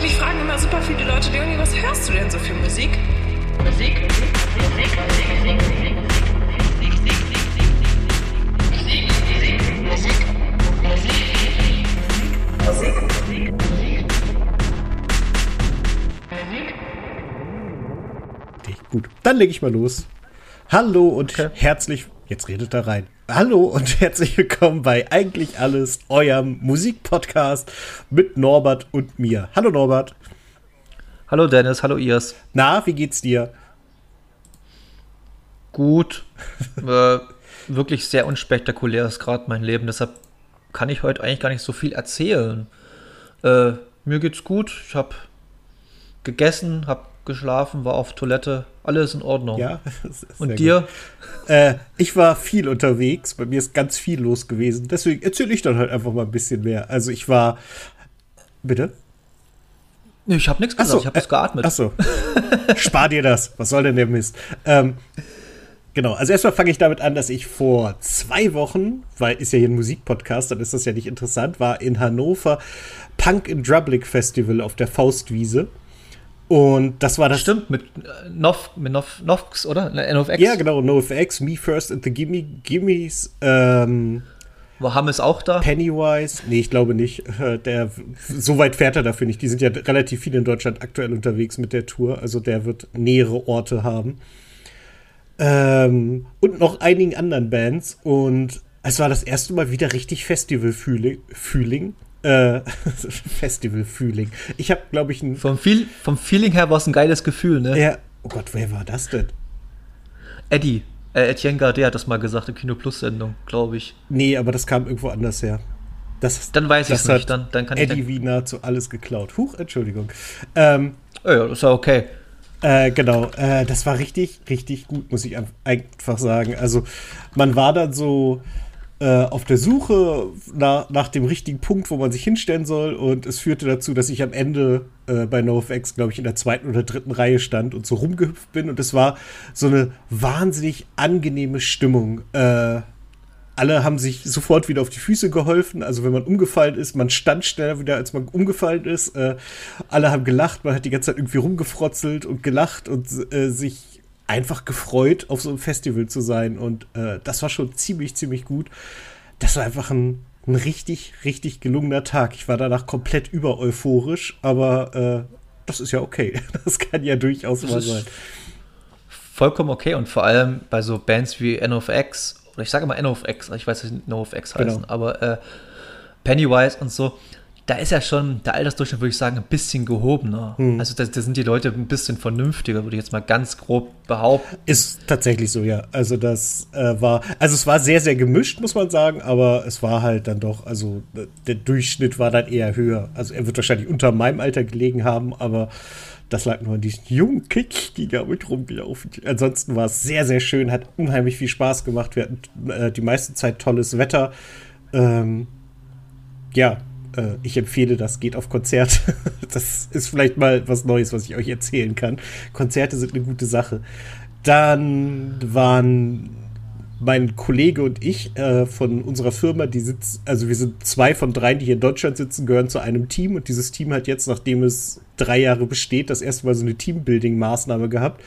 Mich fragen immer super viele Leute, Leonie, was hörst du denn so für Musik? Musik, Musik, Musik, Musik, Musik, Gut, dann lege ich mal los. Hallo und okay. herzlich, jetzt redet da rein. Hallo und herzlich willkommen bei Eigentlich Alles, eurem Musikpodcast mit Norbert und mir. Hallo Norbert. Hallo Dennis, hallo Irs. Na, wie geht's dir? Gut. äh, wirklich sehr unspektakulär ist gerade mein Leben, deshalb kann ich heute eigentlich gar nicht so viel erzählen. Äh, mir geht's gut, ich habe gegessen, habe geschlafen, war auf Toilette, alles in Ordnung. Ja. Und dir? Äh, ich war viel unterwegs, bei mir ist ganz viel los gewesen. Deswegen erzähle ich dann halt einfach mal ein bisschen mehr. Also ich war. Bitte? Ich habe nichts gesagt, so, ich habe äh, das geatmet. Achso. Spar dir das. Was soll denn der Mist? Ähm, genau, also erstmal fange ich damit an, dass ich vor zwei Wochen, weil ist ja hier ein Musikpodcast, dann ist das ja nicht interessant, war in Hannover Punk in Drublic Festival auf der Faustwiese. Und das war das. Stimmt, mit äh, Nov, mit Nov, Novx, oder? NoFX? Ja, genau, NoFX, Me First and the Gimme, Gimmies. Ähm, war Hammes auch da? Pennywise? Nee, ich glaube nicht. Äh, der, so weit fährt er dafür nicht. Die sind ja relativ viel in Deutschland aktuell unterwegs mit der Tour. Also der wird nähere Orte haben. Ähm, und noch einigen anderen Bands. Und es war das erste Mal wieder richtig Festival-Fühling. Äh, Festival-Feeling. Ich habe, glaube ich, ein. Vom, Feel vom Feeling her war es ein geiles Gefühl, ne? Ja. Oh Gott, wer war das denn? Eddie. Äh, Etienne Gardet hat das mal gesagt in Kino Plus-Sendung, glaube ich. Nee, aber das kam irgendwo anders her. Das, dann weiß ich es nicht. Dann, dann kann Eddie ich wie nahezu alles geklaut. Huch, Entschuldigung. Ähm, oh ja, das war okay. Äh, genau, äh, das war richtig, richtig gut, muss ich einfach sagen. Also, man war dann so äh, auf der Suche nach, nach dem richtigen Punkt, wo man sich hinstellen soll. Und es führte dazu, dass ich am Ende äh, bei NoFX, glaube ich, in der zweiten oder dritten Reihe stand und so rumgehüpft bin. Und es war so eine wahnsinnig angenehme Stimmung. Äh, alle haben sich sofort wieder auf die Füße geholfen. Also wenn man umgefallen ist, man stand schneller wieder, als man umgefallen ist. Äh, alle haben gelacht, man hat die ganze Zeit irgendwie rumgefrotzelt und gelacht und äh, sich einfach gefreut, auf so einem Festival zu sein. Und äh, das war schon ziemlich, ziemlich gut. Das war einfach ein, ein richtig, richtig gelungener Tag. Ich war danach komplett über euphorisch, aber äh, das ist ja okay. Das kann ja durchaus das mal sein. Vollkommen okay und vor allem bei so Bands wie NOFX, oder ich sage mal NOFX, ich weiß nicht, NOFX heißen, genau. aber äh, Pennywise und so, da ist ja schon der Altersdurchschnitt, würde ich sagen, ein bisschen gehobener. Hm. Also da, da, sind die Leute ein bisschen vernünftiger, würde ich jetzt mal ganz grob behaupten. Ist tatsächlich so, ja. Also das äh, war, also es war sehr, sehr gemischt, muss man sagen, aber es war halt dann doch, also der Durchschnitt war dann eher höher. Also er wird wahrscheinlich unter meinem Alter gelegen haben, aber das lag nur an diesen jungen Kick, die damit rumgelaufen. Ansonsten war es sehr, sehr schön, hat unheimlich viel Spaß gemacht. Wir hatten äh, die meiste Zeit tolles Wetter. Ähm, ja, äh, ich empfehle das, geht auf Konzerte. das ist vielleicht mal was Neues, was ich euch erzählen kann. Konzerte sind eine gute Sache. Dann waren mein Kollege und ich äh, von unserer Firma, die sitzen, also wir sind zwei von drei, die hier in Deutschland sitzen, gehören zu einem Team und dieses Team hat jetzt, nachdem es drei Jahre besteht, das erste Mal so eine Teambuilding-Maßnahme gehabt.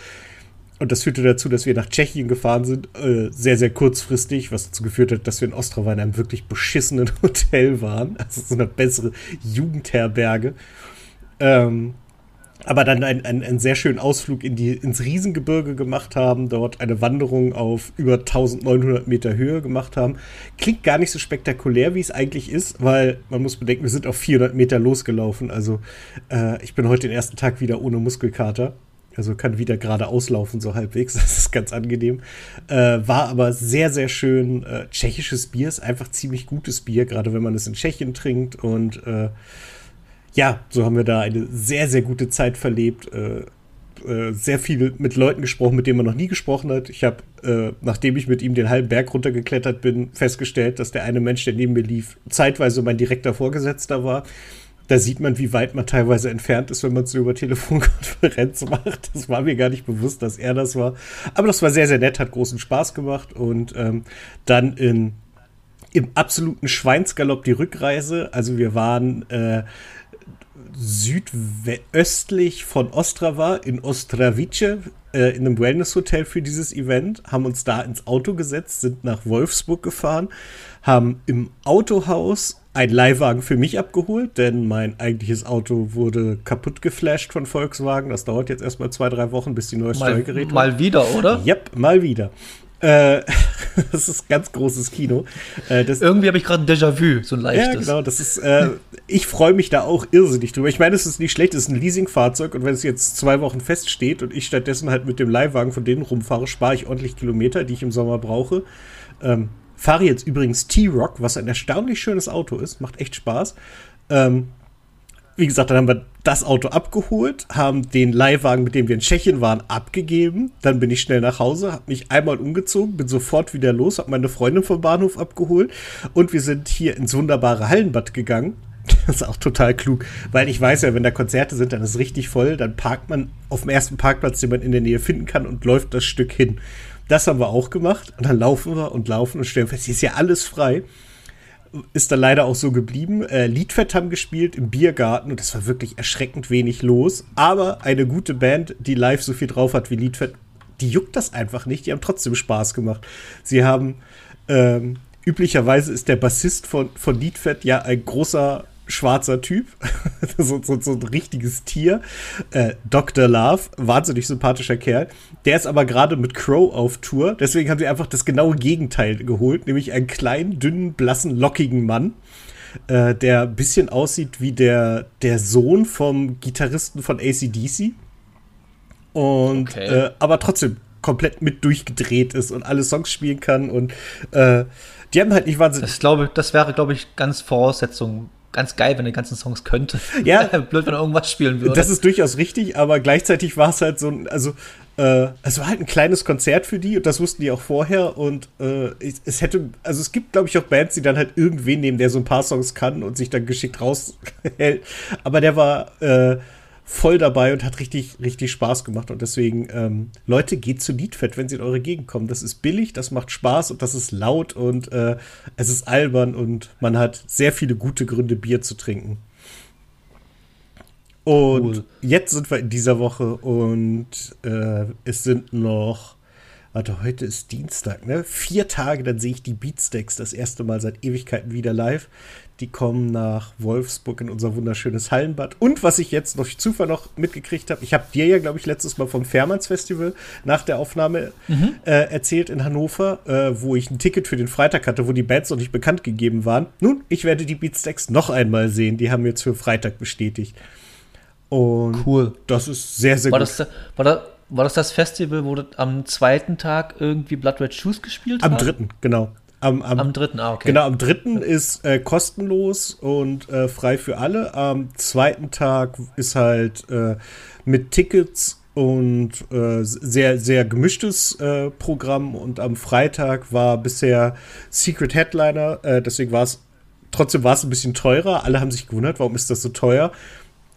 Und das führte dazu, dass wir nach Tschechien gefahren sind, äh, sehr, sehr kurzfristig, was dazu geführt hat, dass wir in Ostrava in einem wirklich beschissenen Hotel waren. Also so eine bessere Jugendherberge. Ähm, aber dann einen, einen, sehr schönen Ausflug in die, ins Riesengebirge gemacht haben, dort eine Wanderung auf über 1900 Meter Höhe gemacht haben. Klingt gar nicht so spektakulär, wie es eigentlich ist, weil man muss bedenken, wir sind auf 400 Meter losgelaufen. Also äh, ich bin heute den ersten Tag wieder ohne Muskelkater. Also kann wieder gerade auslaufen, so halbwegs. Das ist ganz angenehm. Äh, war aber sehr, sehr schön. Äh, tschechisches Bier ist einfach ziemlich gutes Bier, gerade wenn man es in Tschechien trinkt. Und äh, ja, so haben wir da eine sehr, sehr gute Zeit verlebt. Äh, äh, sehr viel mit Leuten gesprochen, mit denen man noch nie gesprochen hat. Ich habe, äh, nachdem ich mit ihm den halben Berg runtergeklettert bin, festgestellt, dass der eine Mensch, der neben mir lief, zeitweise mein direkter Vorgesetzter war da sieht man, wie weit man teilweise entfernt ist, wenn man es über Telefonkonferenz macht. Das war mir gar nicht bewusst, dass er das war. Aber das war sehr, sehr nett, hat großen Spaß gemacht. Und ähm, dann in, im absoluten Schweinsgalopp die Rückreise. Also wir waren äh, südöstlich von Ostrava in Ostravice äh, in einem Wellness-Hotel für dieses Event, haben uns da ins Auto gesetzt, sind nach Wolfsburg gefahren, haben im Autohaus einen Leihwagen für mich abgeholt, denn mein eigentliches Auto wurde kaputt geflasht von Volkswagen. Das dauert jetzt erstmal zwei, drei Wochen, bis die neue Steuergeräte. Mal wieder, oder? Yep, mal wieder. Äh, das ist ganz großes Kino. Äh, Irgendwie habe ich gerade ein Déjà-vu, so ein leichtes. Ja, genau. Das ist, äh, ich freue mich da auch irrsinnig drüber. Ich meine, es ist nicht schlecht, es ist ein Leasingfahrzeug und wenn es jetzt zwei Wochen feststeht und ich stattdessen halt mit dem Leihwagen von denen rumfahre, spare ich ordentlich Kilometer, die ich im Sommer brauche. Ähm, fahre jetzt übrigens T-Rock, was ein erstaunlich schönes Auto ist, macht echt Spaß. Ähm, wie gesagt, dann haben wir das Auto abgeholt, haben den Leihwagen, mit dem wir in Tschechien waren, abgegeben. Dann bin ich schnell nach Hause, habe mich einmal umgezogen, bin sofort wieder los, habe meine Freundin vom Bahnhof abgeholt und wir sind hier ins wunderbare Hallenbad gegangen. Das ist auch total klug, weil ich weiß ja, wenn da Konzerte sind, dann ist es richtig voll, dann parkt man auf dem ersten Parkplatz, den man in der Nähe finden kann und läuft das Stück hin. Das haben wir auch gemacht und dann laufen wir und laufen und stellen fest, hier ist ja alles frei ist dann leider auch so geblieben. Äh, Liedfett haben gespielt im Biergarten und es war wirklich erschreckend wenig los. Aber eine gute Band, die live so viel drauf hat wie Liedfett, die juckt das einfach nicht. Die haben trotzdem Spaß gemacht. Sie haben ähm, üblicherweise ist der Bassist von, von Liedfett ja ein großer schwarzer Typ, so, so, so, ein richtiges Tier. Äh, Dr. Love, wahnsinnig sympathischer Kerl. Der ist aber gerade mit Crow auf Tour. Deswegen haben sie einfach das genaue Gegenteil geholt, nämlich einen kleinen, dünnen, blassen, lockigen Mann. Äh, der ein bisschen aussieht wie der, der Sohn vom Gitarristen von ACDC. Und okay. äh, aber trotzdem komplett mit durchgedreht ist und alle Songs spielen kann und äh, die haben halt nicht wahnsinnig. Das, glaube, das wäre, glaube ich, ganz Voraussetzung ganz geil, wenn er die ganzen Songs könnte. Ja. Blöd, wenn er irgendwas spielen würde. Das ist durchaus richtig, aber gleichzeitig war es halt so ein, also, äh, es war halt ein kleines Konzert für die und das wussten die auch vorher und äh, es hätte, also es gibt, glaube ich, auch Bands, die dann halt irgendwen nehmen, der so ein paar Songs kann und sich dann geschickt raushält. Aber der war, äh, voll dabei und hat richtig, richtig Spaß gemacht. Und deswegen, ähm, Leute, geht zu Liedfett, wenn sie in eure Gegend kommen. Das ist billig, das macht Spaß und das ist laut und äh, es ist albern und man hat sehr viele gute Gründe, Bier zu trinken. Und cool. jetzt sind wir in dieser Woche und äh, es sind noch, warte, heute ist Dienstag, ne? Vier Tage, dann sehe ich die Beatsteaks das erste Mal seit Ewigkeiten wieder live. Die kommen nach Wolfsburg in unser wunderschönes Hallenbad. Und was ich jetzt durch Zufall noch mitgekriegt habe, ich habe dir ja, glaube ich, letztes Mal vom Fairmanns Festival nach der Aufnahme mhm. äh, erzählt in Hannover, äh, wo ich ein Ticket für den Freitag hatte, wo die Bands noch nicht bekannt gegeben waren. Nun, ich werde die Beatstacks noch einmal sehen. Die haben jetzt für Freitag bestätigt. Und cool. Das ist sehr, sehr war gut. Das, war, das, war das das Festival, wo du am zweiten Tag irgendwie Blood Red Shoes gespielt hast? Am dritten, genau. Am, am, am dritten, ah, okay. Genau, am dritten ist äh, kostenlos und äh, frei für alle. Am zweiten Tag ist halt äh, mit Tickets und äh, sehr, sehr gemischtes äh, Programm. Und am Freitag war bisher Secret Headliner, äh, deswegen war es, trotzdem war es ein bisschen teurer. Alle haben sich gewundert, warum ist das so teuer?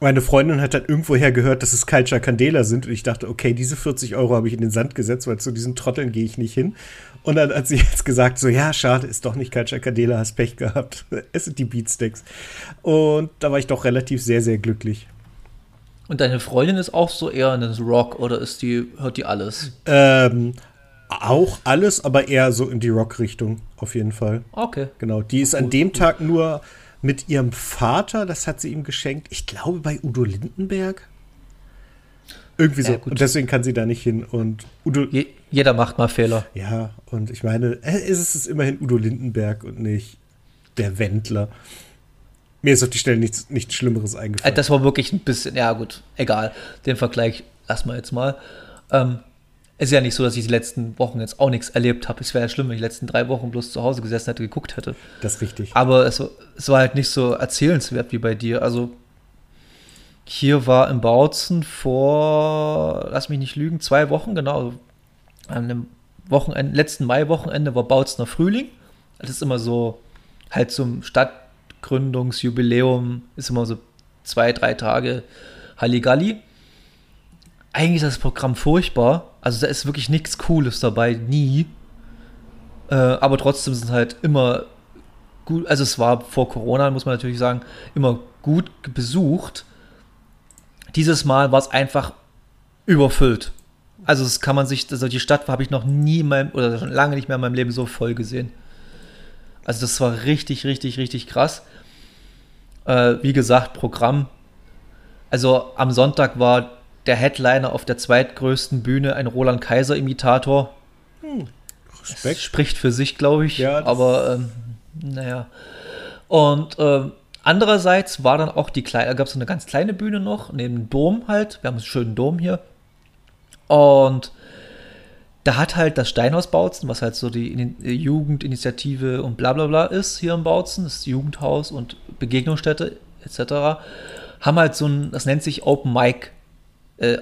Meine Freundin hat dann irgendwoher gehört, dass es Culture Candela sind und ich dachte, okay, diese 40 Euro habe ich in den Sand gesetzt, weil zu diesen Trotteln gehe ich nicht hin. Und dann hat sie jetzt gesagt, so, ja, schade, ist doch nicht Culture Candela, hast Pech gehabt. Es sind die Beatsticks. Und da war ich doch relativ sehr, sehr glücklich. Und deine Freundin ist auch so eher in Rock oder ist die, hört die alles? Ähm, auch alles, aber eher so in die Rock-Richtung, auf jeden Fall. Okay. Genau. Die ist an dem Tag nur mit ihrem Vater, das hat sie ihm geschenkt, ich glaube bei Udo Lindenberg. Irgendwie so. Ja, und deswegen kann sie da nicht hin. Und Udo. Je, jeder macht mal Fehler. Ja, und ich meine, es ist immerhin Udo Lindenberg und nicht der Wendler. Mir ist auf die Stelle nichts, nichts Schlimmeres eingefallen. Das war wirklich ein bisschen, ja gut, egal. Den Vergleich lassen wir jetzt mal. Ähm, ist ja nicht so, dass ich die letzten Wochen jetzt auch nichts erlebt habe. Es wäre ja schlimm, wenn ich die letzten drei Wochen bloß zu Hause gesessen hätte, geguckt hätte. Das ist richtig. Aber es, es war halt nicht so erzählenswert wie bei dir. Also hier war im Bautzen vor, lass mich nicht lügen, zwei Wochen, genau. An dem Wochenende, letzten Mai-Wochenende war Bautzener Frühling. Das ist immer so, halt zum Stadtgründungsjubiläum, ist immer so zwei, drei Tage Halligalli eigentlich ist das Programm furchtbar. Also da ist wirklich nichts Cooles dabei, nie. Äh, aber trotzdem sind halt immer gut, also es war vor Corona, muss man natürlich sagen, immer gut besucht. Dieses Mal war es einfach überfüllt. Also das kann man sich, also die Stadt habe ich noch nie in meinem, oder schon lange nicht mehr in meinem Leben so voll gesehen. Also das war richtig, richtig, richtig krass. Äh, wie gesagt, Programm. Also am Sonntag war der Headliner auf der zweitgrößten Bühne ein Roland Kaiser-Imitator. Hm. Respekt. Das spricht für sich, glaube ich. Ja, aber ähm, naja. Und ähm, andererseits war dann auch die kleine, gab es eine ganz kleine Bühne noch, neben dem Dom halt. Wir haben einen schönen Dom hier. Und da hat halt das Steinhaus Bautzen, was halt so die Jugendinitiative und bla bla bla ist hier im Bautzen, das Jugendhaus und Begegnungsstätte etc., haben halt so ein, das nennt sich Open Mic. Äh,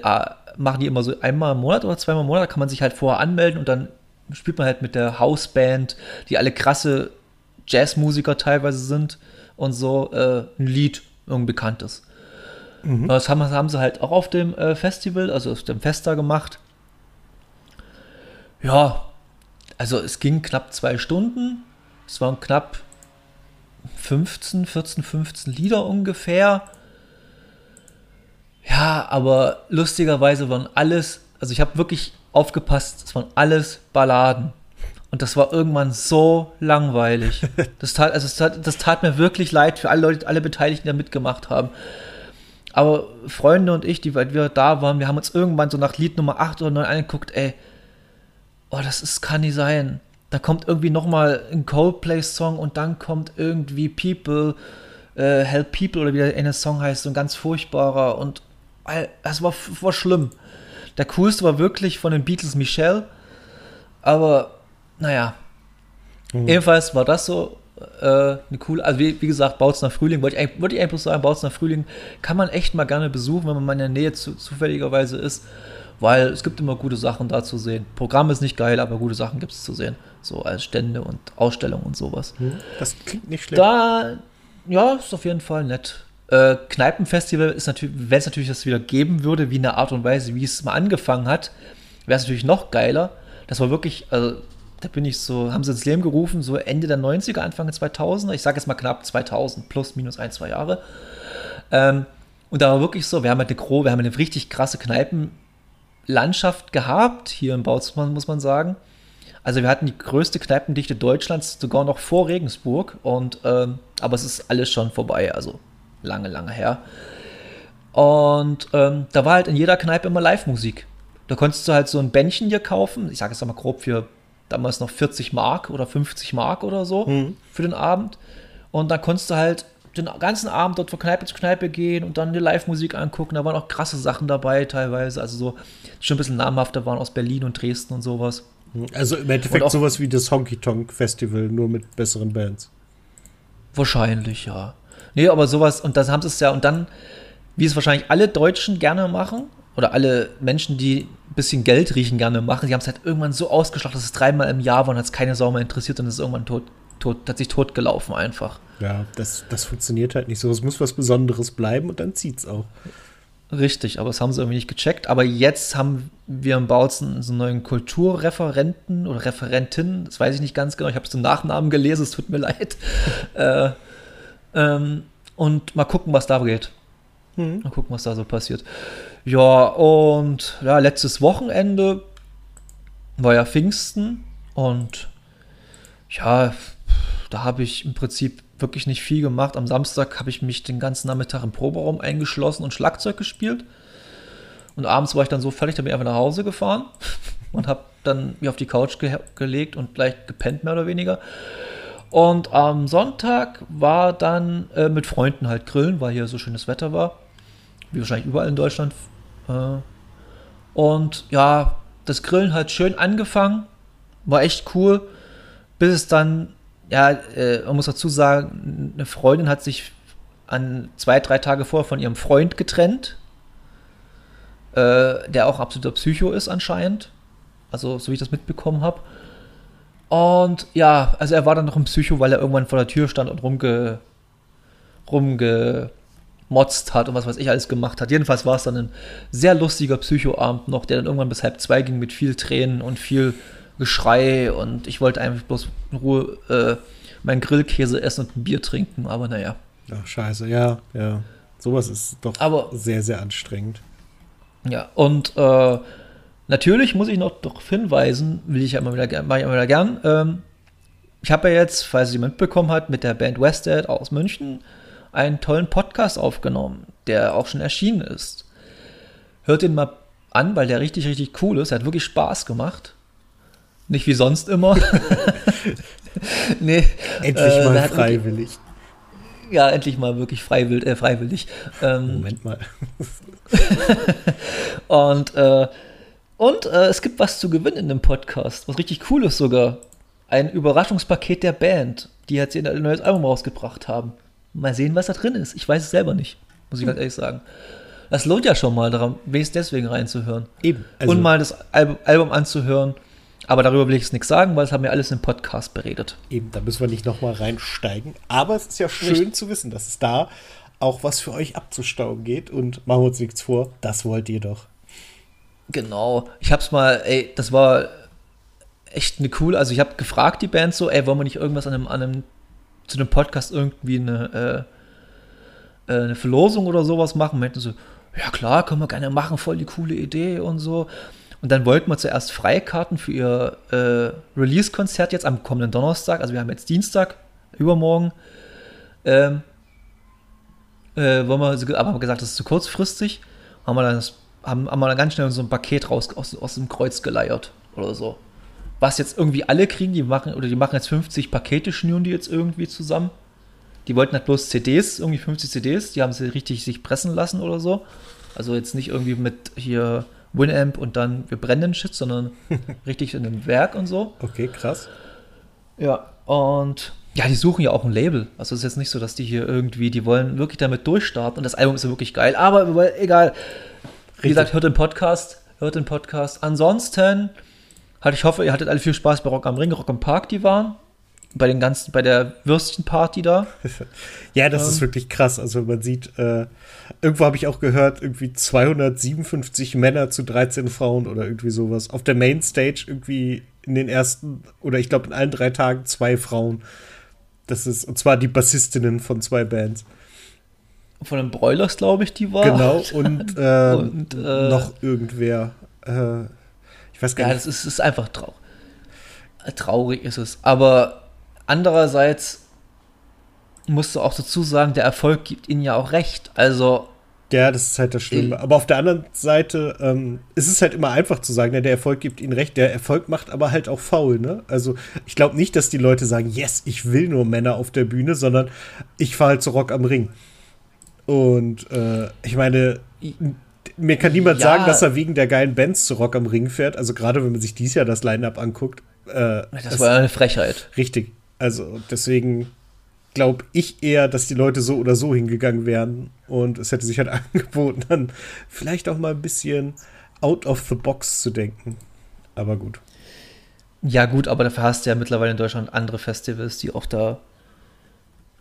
machen die immer so einmal im Monat oder zweimal im Monat, kann man sich halt vorher anmelden und dann spielt man halt mit der Hausband, die alle krasse Jazzmusiker teilweise sind und so äh, ein Lied, irgendein bekanntes. Mhm. Das haben, haben, sie halt auch auf dem äh, Festival, also auf dem Festa gemacht. Ja, also es ging knapp zwei Stunden. Es waren knapp 15, 14, 15 Lieder ungefähr. Ja, aber lustigerweise waren alles, also ich habe wirklich aufgepasst, es waren alles Balladen. Und das war irgendwann so langweilig. Das tat, also das tat, das tat mir wirklich leid für alle Leute, alle Beteiligten, die da mitgemacht haben. Aber Freunde und ich, die wir da waren, wir haben uns irgendwann so nach Lied Nummer 8 oder 9 angeguckt, ey, oh, das ist, kann nicht sein. Da kommt irgendwie nochmal ein Coldplay-Song und dann kommt irgendwie People, äh, Help People oder wie der eine Song heißt, so ein ganz furchtbarer und das war, war schlimm. Der coolste war wirklich von den Beatles Michelle, aber naja. Mhm. Ebenfalls war das so äh, eine coole, also wie, wie gesagt, Bautzner Frühling, wollte ich, wollte ich einfach sagen, Bautzner Frühling kann man echt mal gerne besuchen, wenn man mal in der Nähe zu, zufälligerweise ist, weil es gibt immer gute Sachen da zu sehen. Programm ist nicht geil, aber gute Sachen gibt es zu sehen, so als Stände und Ausstellungen und sowas. Mhm. Das klingt nicht schlecht. Da, ja, ist auf jeden Fall nett. Äh, Kneipenfestival ist natürlich, wenn es natürlich das wieder geben würde, wie in der Art und Weise, wie es mal angefangen hat, wäre es natürlich noch geiler. Das war wirklich, also da bin ich so, haben sie ins Leben gerufen, so Ende der 90er, Anfang der 2000er, ich sage jetzt mal knapp 2000, plus, minus ein, zwei Jahre. Ähm, und da war wirklich so, wir haben halt eine, wir haben eine richtig krasse Kneipenlandschaft gehabt, hier in Bautzmann, muss man sagen. Also wir hatten die größte Kneipendichte Deutschlands, sogar noch vor Regensburg. Und, ähm, aber es ist alles schon vorbei, also lange, lange her. Und ähm, da war halt in jeder Kneipe immer Live-Musik. Da konntest du halt so ein Bändchen hier kaufen, ich sage jetzt mal grob für damals noch 40 Mark oder 50 Mark oder so mhm. für den Abend. Und dann konntest du halt den ganzen Abend dort von Kneipe zu Kneipe gehen und dann die Live-Musik angucken. Da waren auch krasse Sachen dabei teilweise, also so schon ein bisschen namhafter waren aus Berlin und Dresden und sowas. Also im Endeffekt sowas wie das Honky Tonk Festival, nur mit besseren Bands. Wahrscheinlich, ja. Nee, aber sowas, und das haben sie es ja, und dann, wie es wahrscheinlich alle Deutschen gerne machen, oder alle Menschen, die ein bisschen Geld riechen, gerne machen, die haben es halt irgendwann so ausgeschlachtet, dass es dreimal im Jahr war und hat es keine Sau mehr interessiert und es ist irgendwann tot, tot, hat sich totgelaufen einfach. Ja, das, das funktioniert halt nicht so. Es muss was Besonderes bleiben und dann zieht es auch. Richtig, aber das haben sie irgendwie nicht gecheckt. Aber jetzt haben wir im Bautzen so einen neuen Kulturreferenten oder Referentin, das weiß ich nicht ganz genau, ich habe es im Nachnamen gelesen, es tut mir leid. äh, ähm, und mal gucken, was da geht. Mhm. Mal gucken, was da so passiert. Ja, und ja, letztes Wochenende war ja Pfingsten und ja, da habe ich im Prinzip wirklich nicht viel gemacht. Am Samstag habe ich mich den ganzen Nachmittag im Proberaum eingeschlossen und Schlagzeug gespielt. Und abends war ich dann so fertig, da bin ich einfach nach Hause gefahren und habe dann mich auf die Couch ge gelegt und gleich gepennt, mehr oder weniger. Und am Sonntag war dann äh, mit Freunden halt grillen, weil hier so schönes Wetter war. Wie wahrscheinlich überall in Deutschland. Äh, und ja, das Grillen hat schön angefangen. War echt cool. Bis es dann, ja, äh, man muss dazu sagen, eine Freundin hat sich an zwei, drei Tage vorher von ihrem Freund getrennt. Äh, der auch absoluter Psycho ist anscheinend. Also, so wie ich das mitbekommen habe. Und ja, also er war dann noch ein Psycho, weil er irgendwann vor der Tür stand und rumge, rumgemotzt hat und was weiß ich alles gemacht hat. Jedenfalls war es dann ein sehr lustiger Psychoabend noch, der dann irgendwann bis halb zwei ging mit viel Tränen und viel Geschrei und ich wollte einfach bloß in Ruhe äh, meinen Grillkäse essen und ein Bier trinken, aber naja. Ach, scheiße, ja, ja. Sowas ist doch Aber, sehr, sehr anstrengend. Ja, und äh, natürlich muss ich noch darauf hinweisen, will ich ja immer wieder, mache ich immer wieder gern. Ähm, ich habe ja jetzt, falls es jemand mitbekommen hat, mit der Band Wested aus München einen tollen Podcast aufgenommen, der auch schon erschienen ist. Hört den mal an, weil der richtig, richtig cool ist. Er hat wirklich Spaß gemacht. Nicht wie sonst immer. nee. Endlich äh, mal freiwillig. Wirklich, ja, endlich mal wirklich freiwillig. Äh, freiwillig. Ähm, Moment mal. und äh, und äh, es gibt was zu gewinnen in dem Podcast, was richtig cool ist sogar. Ein Überraschungspaket der Band, die jetzt ein neues Album rausgebracht haben. Mal sehen, was da drin ist. Ich weiß es selber nicht, muss ich ganz ehrlich sagen. Das lohnt ja schon mal, daran, wenigstens deswegen reinzuhören. Eben. Also und mal das Album, Album anzuhören. Aber darüber will ich jetzt nichts sagen, weil es haben wir alles im Podcast beredet. Eben, da müssen wir nicht nochmal reinsteigen. Aber es ist ja schön Richtig. zu wissen, dass es da auch was für euch abzustauben geht. Und machen wir uns nichts vor, das wollt ihr doch. Genau. Ich hab's mal, ey, das war echt eine cool. Also ich habe gefragt die Band so, ey, wollen wir nicht irgendwas an einem, an einem zu dem Podcast irgendwie eine, äh, äh eine Verlosung oder sowas machen? Meinten so, ja klar, können wir gerne machen, voll die coole Idee und so. Und dann wollten wir zuerst Freikarten für ihr äh, Release-Konzert jetzt am kommenden Donnerstag. Also wir haben jetzt Dienstag, übermorgen. Ähm, äh, wollen wir, aber haben gesagt, das ist zu kurzfristig. Haben wir dann, das, haben, haben wir dann ganz schnell so ein Paket raus aus, aus dem Kreuz geleiert oder so was jetzt irgendwie alle kriegen, die machen, oder die machen jetzt 50 Pakete, schnüren die jetzt irgendwie zusammen. Die wollten halt bloß CDs, irgendwie 50 CDs, die haben sie richtig sich pressen lassen oder so. Also jetzt nicht irgendwie mit hier Winamp und dann wir brennen den Shit, sondern richtig in einem Werk und so. Okay, krass. Ja, und ja, die suchen ja auch ein Label. Also es ist jetzt nicht so, dass die hier irgendwie, die wollen wirklich damit durchstarten und das Album ist ja wirklich geil. Aber egal. Wie gesagt, hört den Podcast, hört den Podcast. Ansonsten halt, ich hoffe, ihr hattet alle viel Spaß bei Rock am Ring, Rock am Park, die waren. Bei den ganzen, bei der Würstchenparty da. ja, das ähm. ist wirklich krass. Also man sieht, äh, irgendwo habe ich auch gehört, irgendwie 257 Männer zu 13 Frauen oder irgendwie sowas. Auf der Mainstage irgendwie in den ersten, oder ich glaube in allen drei Tagen zwei Frauen. Das ist, und zwar die Bassistinnen von zwei Bands. Von den Broilers, glaube ich, die war. Genau, und, äh, und äh, noch irgendwer. Äh, weiß gar ja, nicht. Ja, das ist, ist einfach traurig. Traurig ist es. Aber andererseits musst du auch dazu sagen, der Erfolg gibt ihnen ja auch recht. Also. Ja, das ist halt das Schlimme. Aber auf der anderen Seite ähm, ist es halt immer einfach zu sagen, ja, der Erfolg gibt ihnen recht. Der Erfolg macht aber halt auch faul, ne? Also ich glaube nicht, dass die Leute sagen, yes, ich will nur Männer auf der Bühne, sondern ich fahre halt zu Rock am Ring. Und äh, ich meine, mir kann niemand ja. sagen, dass er wegen der geilen Bands zu Rock am Ring fährt. Also gerade wenn man sich dies Jahr das Line-Up anguckt. Äh, das, das war eine Frechheit. Richtig. Also deswegen glaube ich eher, dass die Leute so oder so hingegangen wären. Und es hätte sich halt angeboten, dann vielleicht auch mal ein bisschen out of the box zu denken. Aber gut. Ja, gut, aber dafür hast du ja mittlerweile in Deutschland andere Festivals, die auch da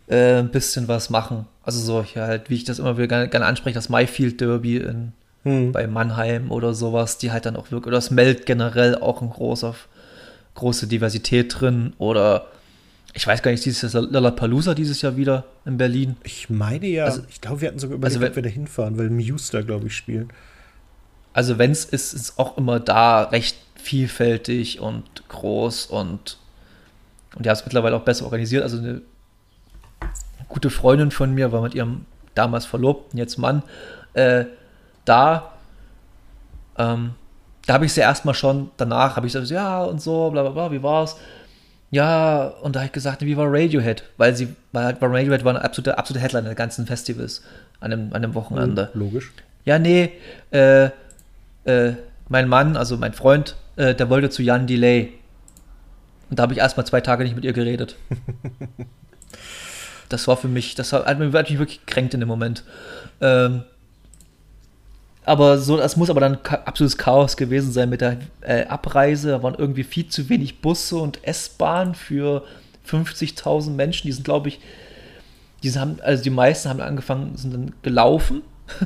äh, ein bisschen was machen. Also solche halt, wie ich das immer wieder gerne, gerne anspreche, das Myfield Derby in hm. bei Mannheim oder sowas, die halt dann auch wirklich, oder das Meld generell auch ein großer, große Diversität drin oder ich weiß gar nicht, dieses Jahr Lollapalooza dieses Jahr wieder in Berlin. Ich meine ja, also, ich glaube, wir hatten sogar überlegt, also, ob wir da hinfahren, weil Muse da, glaube ich, spielen. Also wenn es ist, ist auch immer da recht vielfältig und groß und und haben es mittlerweile auch besser organisiert. Also eine gute Freundin von mir war mit ihrem damals Verlobten, jetzt Mann, äh, da. Ähm, da habe ich sie erstmal schon, danach habe ich gesagt, ja und so, bla bla bla, wie war's? Ja, und da habe ich gesagt, wie war Radiohead? Weil sie, weil Radiohead war eine absolute, absolute Headline der ganzen Festivals an einem, an einem Wochenende. Logisch. Ja, nee, äh, äh, mein Mann, also mein Freund, äh, der wollte zu Jan Delay. Und da habe ich erstmal zwei Tage nicht mit ihr geredet. das war für mich, das hat, mich wirklich gekränkt in dem Moment. Ähm, aber so, das muss aber dann absolutes Chaos gewesen sein mit der äh, Abreise. Da waren irgendwie viel zu wenig Busse und S-Bahn für 50.000 Menschen. Die sind, glaube ich, die haben, also die meisten haben angefangen, sind dann gelaufen.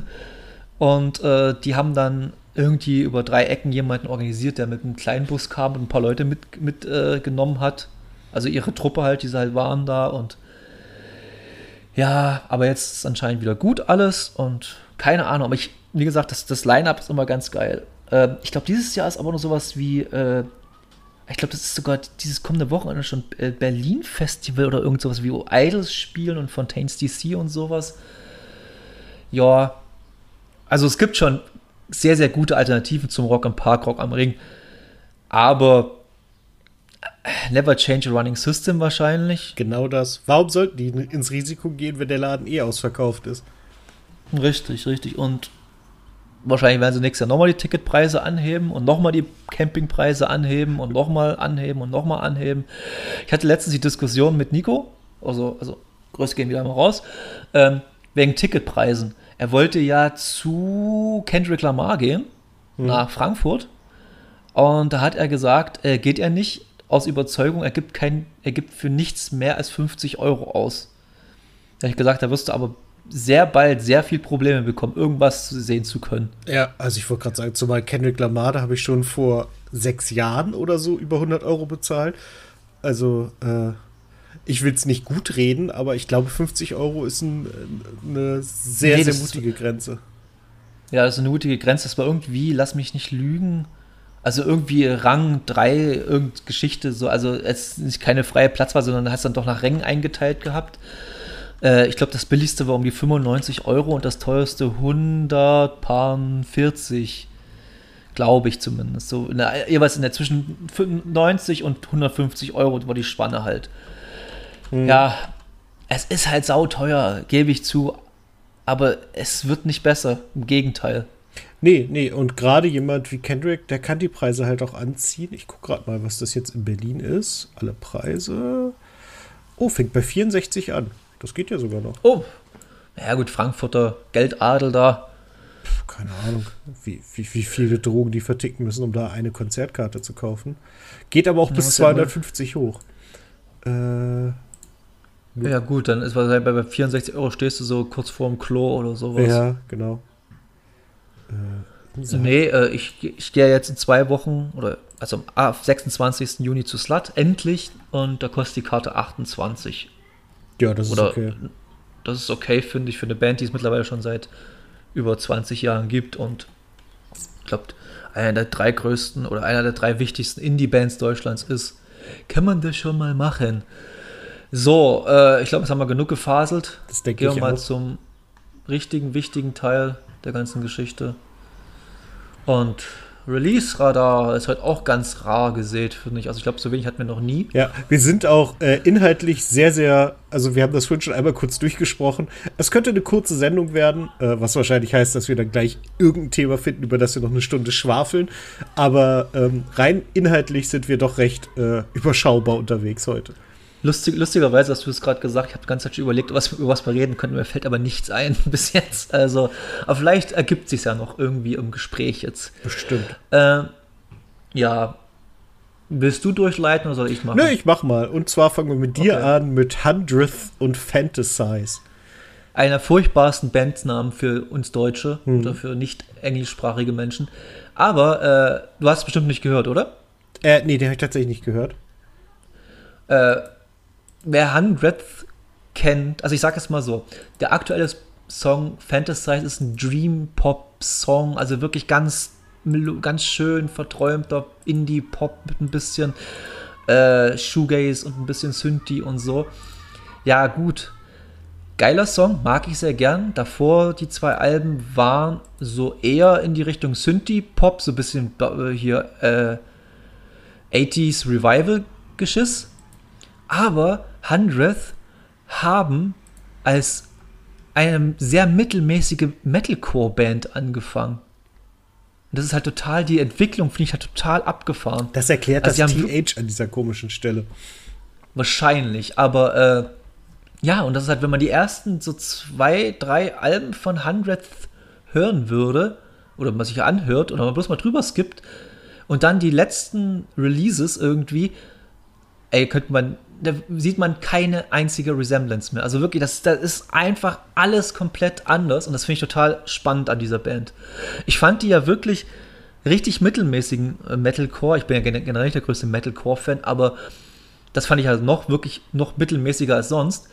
Und äh, die haben dann irgendwie über drei Ecken jemanden organisiert, der mit einem kleinen Bus kam und ein paar Leute mitgenommen mit, äh, hat. Also ihre Truppe halt, die halt waren da und Ja, aber jetzt ist anscheinend wieder gut alles und keine Ahnung. Aber ich, wie gesagt, das, das Line-Up ist immer ganz geil. Äh, ich glaube, dieses Jahr ist aber noch sowas wie, äh, ich glaube, das ist sogar dieses kommende Wochenende schon äh, Berlin-Festival oder irgend sowas wie Idols spielen und Fontaines DC und sowas. Ja, also es gibt schon sehr, sehr gute Alternativen zum Rock am Park, Rock am Ring. Aber Never change a running system wahrscheinlich. Genau das. Warum sollten die ins Risiko gehen, wenn der Laden eh ausverkauft ist? Richtig, richtig. Und wahrscheinlich werden sie nächstes Jahr nochmal die Ticketpreise anheben und nochmal die Campingpreise anheben und nochmal anheben und nochmal anheben. Ich hatte letztens die Diskussion mit Nico, also, also Grüße gehen wieder mal raus, ähm, wegen Ticketpreisen. Er wollte ja zu Kendrick Lamar gehen, hm. nach Frankfurt. Und da hat er gesagt, äh, geht er nicht, aus Überzeugung, er gibt, kein, er gibt für nichts mehr als 50 Euro aus. Da habe ich gesagt, da wirst du aber sehr bald sehr viel Probleme bekommen, irgendwas sehen zu können. Ja, also ich wollte gerade sagen, zumal Kendrick Lamar, da habe ich schon vor sechs Jahren oder so über 100 Euro bezahlt. Also, äh, ich will es nicht gut reden, aber ich glaube, 50 Euro ist ein, eine sehr, nee, sehr mutige Grenze. Ja, das ist eine mutige Grenze. Das war irgendwie, lass mich nicht lügen, also irgendwie Rang 3, irgendeine Geschichte, so, also es ist keine freie Platzwahl, sondern hast dann doch nach Rängen eingeteilt gehabt. Äh, ich glaube, das billigste war um die 95 Euro und das teuerste 140, glaube ich zumindest. So in der, jeweils in der zwischen 90 und 150 Euro war die Spanne halt. Hm. Ja, es ist halt sauteuer, gebe ich zu, aber es wird nicht besser, im Gegenteil. Nee, nee, und gerade jemand wie Kendrick, der kann die Preise halt auch anziehen. Ich gucke gerade mal, was das jetzt in Berlin ist. Alle Preise. Oh, fängt bei 64 an. Das geht ja sogar noch. Oh, ja gut, Frankfurter Geldadel da. Puh, keine Ahnung, wie, wie, wie viele Drogen die verticken müssen, um da eine Konzertkarte zu kaufen. Geht aber auch ja, bis 250 ja hoch. Äh, ja gut, dann ist bei, bei 64 Euro stehst du so kurz vorm Klo oder sowas. Ja, genau. Äh, nee, äh, ich, ich gehe jetzt in zwei Wochen oder also am 26. Juni zu Slut, endlich. Und da kostet die Karte 28. Ja, das ist okay. Das ist okay, finde ich, für eine Band, die es mittlerweile schon seit über 20 Jahren gibt und ich glaube, einer der drei größten oder einer der drei wichtigsten Indie-Bands Deutschlands ist. Kann man das schon mal machen? So, äh, ich glaube, jetzt haben wir genug gefaselt. Das denke Gehen wir mal auch. zum richtigen, wichtigen Teil der ganzen Geschichte. Und Release-Radar ist halt auch ganz rar gesät, finde ich. Also ich glaube, so wenig hatten wir noch nie. Ja, wir sind auch äh, inhaltlich sehr, sehr, also wir haben das vorhin schon einmal kurz durchgesprochen. Es könnte eine kurze Sendung werden, äh, was wahrscheinlich heißt, dass wir dann gleich irgendein Thema finden, über das wir noch eine Stunde schwafeln. Aber ähm, rein inhaltlich sind wir doch recht äh, überschaubar unterwegs heute. Lustig, lustigerweise hast du es gerade gesagt, ich habe die ganze Zeit schon überlegt, was, über was wir reden können. Mir fällt aber nichts ein bis jetzt. Also, aber vielleicht ergibt sich ja noch irgendwie im Gespräch jetzt. Bestimmt. Äh, ja. Willst du durchleiten oder soll ich machen? Nö, ich mach mal. Und zwar fangen wir mit dir okay. an mit Hundredth und Fantasize. Einer furchtbarsten Bandnamen für uns Deutsche hm. oder für nicht englischsprachige Menschen. Aber äh, du hast es bestimmt nicht gehört, oder? Äh, nee, den habe ich tatsächlich nicht gehört. Äh, wer Hundredth kennt, also ich sage es mal so, der aktuelle Song Fantasize ist ein Dream Pop Song, also wirklich ganz ganz schön verträumter Indie Pop mit ein bisschen äh, Shoegaze und ein bisschen Synthi und so. Ja, gut. Geiler Song, mag ich sehr gern. Davor die zwei Alben waren so eher in die Richtung Synthie Pop, so ein bisschen äh, hier äh, 80s Revival Geschiss. Aber Hundredth haben als eine sehr mittelmäßige Metalcore-Band angefangen. Und das ist halt total, die Entwicklung finde ich halt total abgefahren. Das erklärt also das TH an dieser komischen Stelle. Wahrscheinlich, aber äh, ja, und das ist halt, wenn man die ersten so zwei, drei Alben von Hundredth hören würde, oder man sich anhört, oder man bloß mal drüber skippt, und dann die letzten Releases irgendwie, ey, könnte man da sieht man keine einzige Resemblance mehr. Also wirklich, das, das ist einfach alles komplett anders und das finde ich total spannend an dieser Band. Ich fand die ja wirklich richtig mittelmäßigen äh, Metalcore. Ich bin ja generell nicht der größte Metalcore-Fan, aber das fand ich halt noch wirklich noch mittelmäßiger als sonst.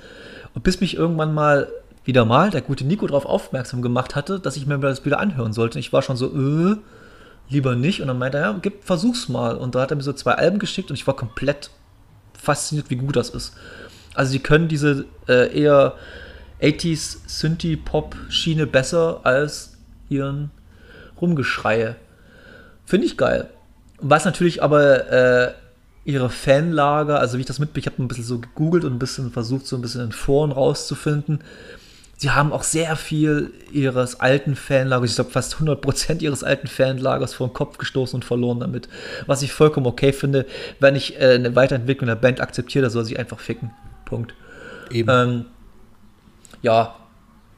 Und bis mich irgendwann mal wieder mal der gute Nico darauf aufmerksam gemacht hatte, dass ich mir das wieder anhören sollte. Ich war schon so, äh, lieber nicht. Und dann meinte er, ja, gib, versuch's mal. Und da hat er mir so zwei Alben geschickt und ich war komplett fasziniert, wie gut das ist. Also sie können diese äh, eher 80s Synthie-Pop-Schiene besser als ihren Rumgeschreie. Finde ich geil. Was natürlich aber äh, ihre Fanlager, also wie ich das mitbekomme, ich habe ein bisschen so gegoogelt und ein bisschen versucht, so ein bisschen in Foren rauszufinden. Sie haben auch sehr viel ihres alten Fanlagers, ich glaube fast 100% ihres alten Fanlagers vor den Kopf gestoßen und verloren damit. Was ich vollkommen okay finde, wenn ich äh, eine Weiterentwicklung der Band akzeptiere, soll sie einfach ficken. Punkt. Eben. Ähm, ja,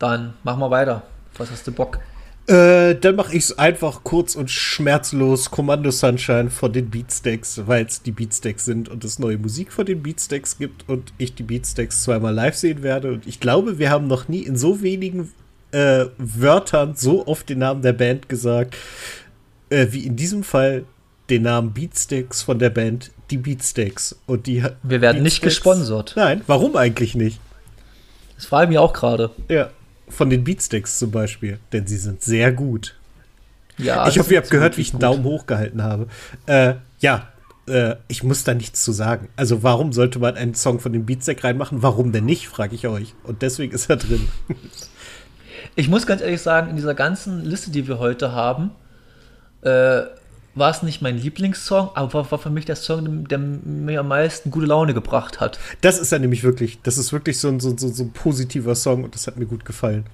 dann machen wir weiter. Was hast du Bock? Äh, dann mache ich es einfach kurz und schmerzlos Kommando Sunshine von den Beatsteaks, weil es die Beatsteaks sind und es neue Musik von den Beatsteaks gibt und ich die Beatsteaks zweimal live sehen werde. Und ich glaube, wir haben noch nie in so wenigen äh, Wörtern so oft den Namen der Band gesagt, äh, wie in diesem Fall den Namen Beatsteaks von der Band die Beatsteaks. Und die Wir werden nicht gesponsert. Nein, warum eigentlich nicht? Das frage ich mich auch gerade. Ja von den Beatsticks zum Beispiel, denn sie sind sehr gut. Ja, ich hoffe, ihr habt gehört, wie ich einen Daumen hoch gehalten habe. Äh, ja, äh, ich muss da nichts zu sagen. Also, warum sollte man einen Song von den Beatstick reinmachen? Warum denn nicht, frage ich euch. Und deswegen ist er drin. ich muss ganz ehrlich sagen, in dieser ganzen Liste, die wir heute haben, äh, war es nicht mein Lieblingssong, aber war, war, für mich der Song, der mir am meisten gute Laune gebracht hat. Das ist ja nämlich wirklich, das ist wirklich so ein, so, so, so ein positiver Song und das hat mir gut gefallen.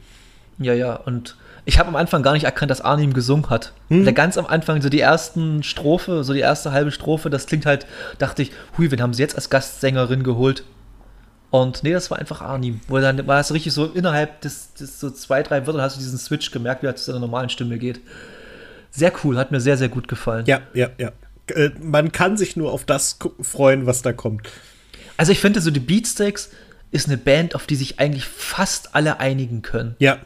Ja, ja, und ich habe am Anfang gar nicht erkannt, dass Arnim gesungen hat. Hm? Der ganz am Anfang, so die ersten Strophe, so die erste halbe Strophe, das klingt halt, dachte ich, hui, wen haben sie jetzt als Gastsängerin geholt? Und nee, das war einfach Arnim. Wo dann war es richtig so innerhalb des, des so zwei, drei Wörter hast du diesen Switch gemerkt, wie er zu seiner normalen Stimme geht sehr cool, hat mir sehr, sehr gut gefallen. Ja, ja, ja. Äh, man kann sich nur auf das freuen, was da kommt. Also ich finde so die Beatsteaks ist eine Band, auf die sich eigentlich fast alle einigen können. Ja,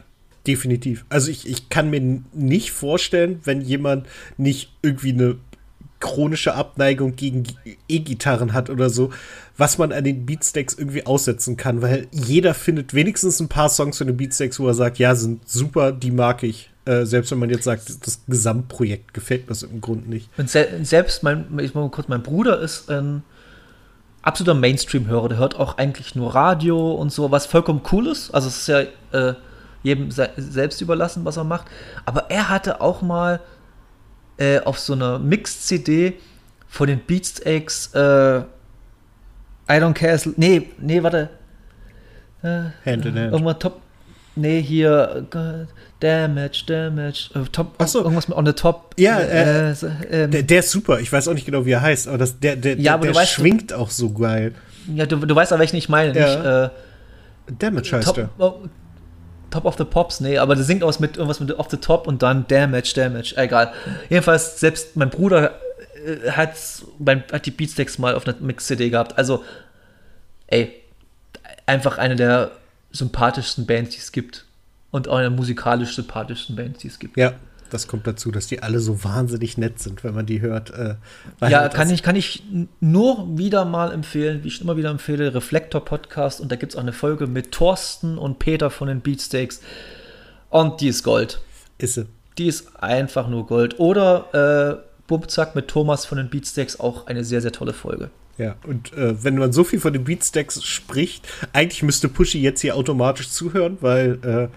definitiv. Also ich, ich kann mir nicht vorstellen, wenn jemand nicht irgendwie eine chronische Abneigung gegen E-Gitarren hat oder so, was man an den Beatsteaks irgendwie aussetzen kann, weil jeder findet wenigstens ein paar Songs von den Beatsteaks, wo er sagt, ja, sind super, die mag ich. Äh, selbst wenn man jetzt sagt, das Gesamtprojekt gefällt mir im Grunde nicht. Und se selbst mein, ich mal kurz, mein Bruder ist ein absoluter Mainstream-Hörer, der hört auch eigentlich nur Radio und so, was vollkommen cool ist. Also es ist ja äh, jedem se selbst überlassen, was er macht. Aber er hatte auch mal äh, auf so einer Mix-CD von den Beatsteaks äh, I Don't Care. Nee, nee, warte. Äh, Hand in Hand. Irgendwann Top. Nee, hier. Damage, Damage, äh, Top, so. irgendwas mit on the top. Ja, äh, äh, ähm, der, der, ist super. Ich weiß auch nicht genau, wie er heißt, aber das, der, der, ja, aber der weißt, schwingt auch so geil. Ja, du, du weißt aber, welchen ich meine. Ja. Nicht, äh, Damage heißt top, Oh, top of the Pops, nee, aber der singt aus mit irgendwas mit off the top und dann Damage, Damage, egal. Jedenfalls, selbst mein Bruder äh, hat, hat die Beatsteaks mal auf einer Mix-CD gehabt. Also, ey, einfach eine der sympathischsten Bands, die es gibt und auch eine musikalisch sympathischsten Bands, die es gibt. Ja, das kommt dazu, dass die alle so wahnsinnig nett sind, wenn man die hört. Äh, ja, kann ich, kann ich nur wieder mal empfehlen, wie ich immer wieder empfehle, Reflektor Podcast und da gibt es auch eine Folge mit Thorsten und Peter von den Beatsteaks und die ist Gold. Ist sie. Die ist einfach nur Gold. Oder äh, Bumzack mit Thomas von den Beatsteaks, auch eine sehr, sehr tolle Folge. Ja, und äh, wenn man so viel von den Beatsteaks spricht, eigentlich müsste Pushy jetzt hier automatisch zuhören, weil äh,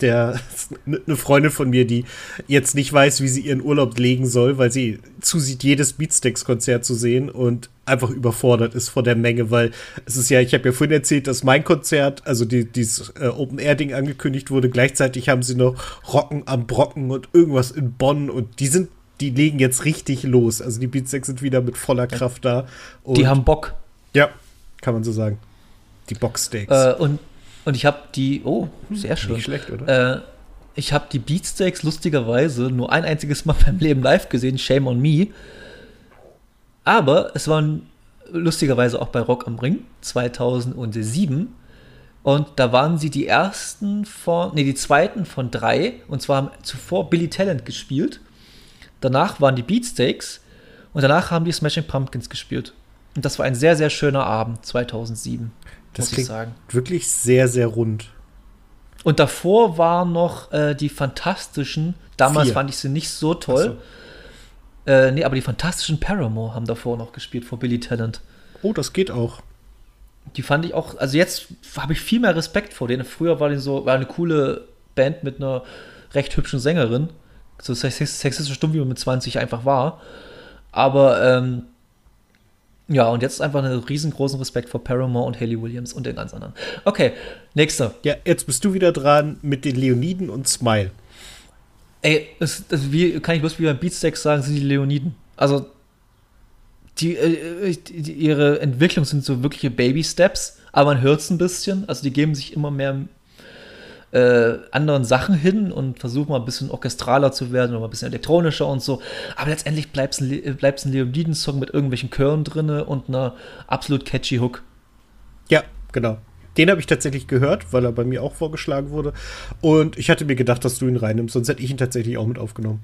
der eine Freundin von mir, die jetzt nicht weiß, wie sie ihren Urlaub legen soll, weil sie zusieht, jedes Beatsteaks-Konzert zu sehen und einfach überfordert ist vor der Menge, weil es ist ja, ich habe ja vorhin erzählt, dass mein Konzert, also die, dieses äh, Open-Air-Ding angekündigt wurde. Gleichzeitig haben sie noch Rocken am Brocken und irgendwas in Bonn und die sind, die legen jetzt richtig los. Also die Beatsteaks sind wieder mit voller Kraft da. die haben Bock. Ja, kann man so sagen. Die Boxsteaks. Äh, und und ich habe die, oh, sehr schön. Nicht schlecht, oder? Äh, ich habe die Beatsteaks lustigerweise nur ein einziges Mal beim Leben live gesehen, Shame on Me. Aber es waren lustigerweise auch bei Rock am Ring 2007. Und da waren sie die ersten von, nee, die zweiten von drei. Und zwar haben zuvor Billy Talent gespielt. Danach waren die Beatsteaks. Und danach haben die Smashing Pumpkins gespielt. Und das war ein sehr, sehr schöner Abend 2007. Das klingt sagen. wirklich sehr, sehr rund. Und davor waren noch äh, die Fantastischen. Damals Vier. fand ich sie nicht so toll. So. Äh, nee, aber die Fantastischen Paramore haben davor noch gespielt vor Billy Talent. Oh, das geht auch. Die fand ich auch, also jetzt habe ich viel mehr Respekt vor denen. Früher war die so, war eine coole Band mit einer recht hübschen Sängerin. So sexistisch stumm, wie man mit 20 einfach war. Aber ähm, ja, und jetzt einfach einen riesengroßen Respekt vor Paramore und Haley Williams und den ganz anderen. Okay, nächster. Ja, jetzt bist du wieder dran mit den Leoniden und Smile. Ey, das, das, wie kann ich bloß wie beim Beatsteaks sagen, sind die Leoniden. Also, die, äh, die, ihre Entwicklung sind so wirkliche Baby-Steps, aber man hört es ein bisschen. Also, die geben sich immer mehr äh, anderen Sachen hin und versuche mal ein bisschen orchestraler zu werden oder ein bisschen elektronischer und so. Aber letztendlich bleibt es ein, bleibt's ein Leoniden-Song mit irgendwelchen Chören drin und einer absolut catchy Hook. Ja, genau. Den habe ich tatsächlich gehört, weil er bei mir auch vorgeschlagen wurde. Und ich hatte mir gedacht, dass du ihn reinnimmst, sonst hätte ich ihn tatsächlich auch mit aufgenommen.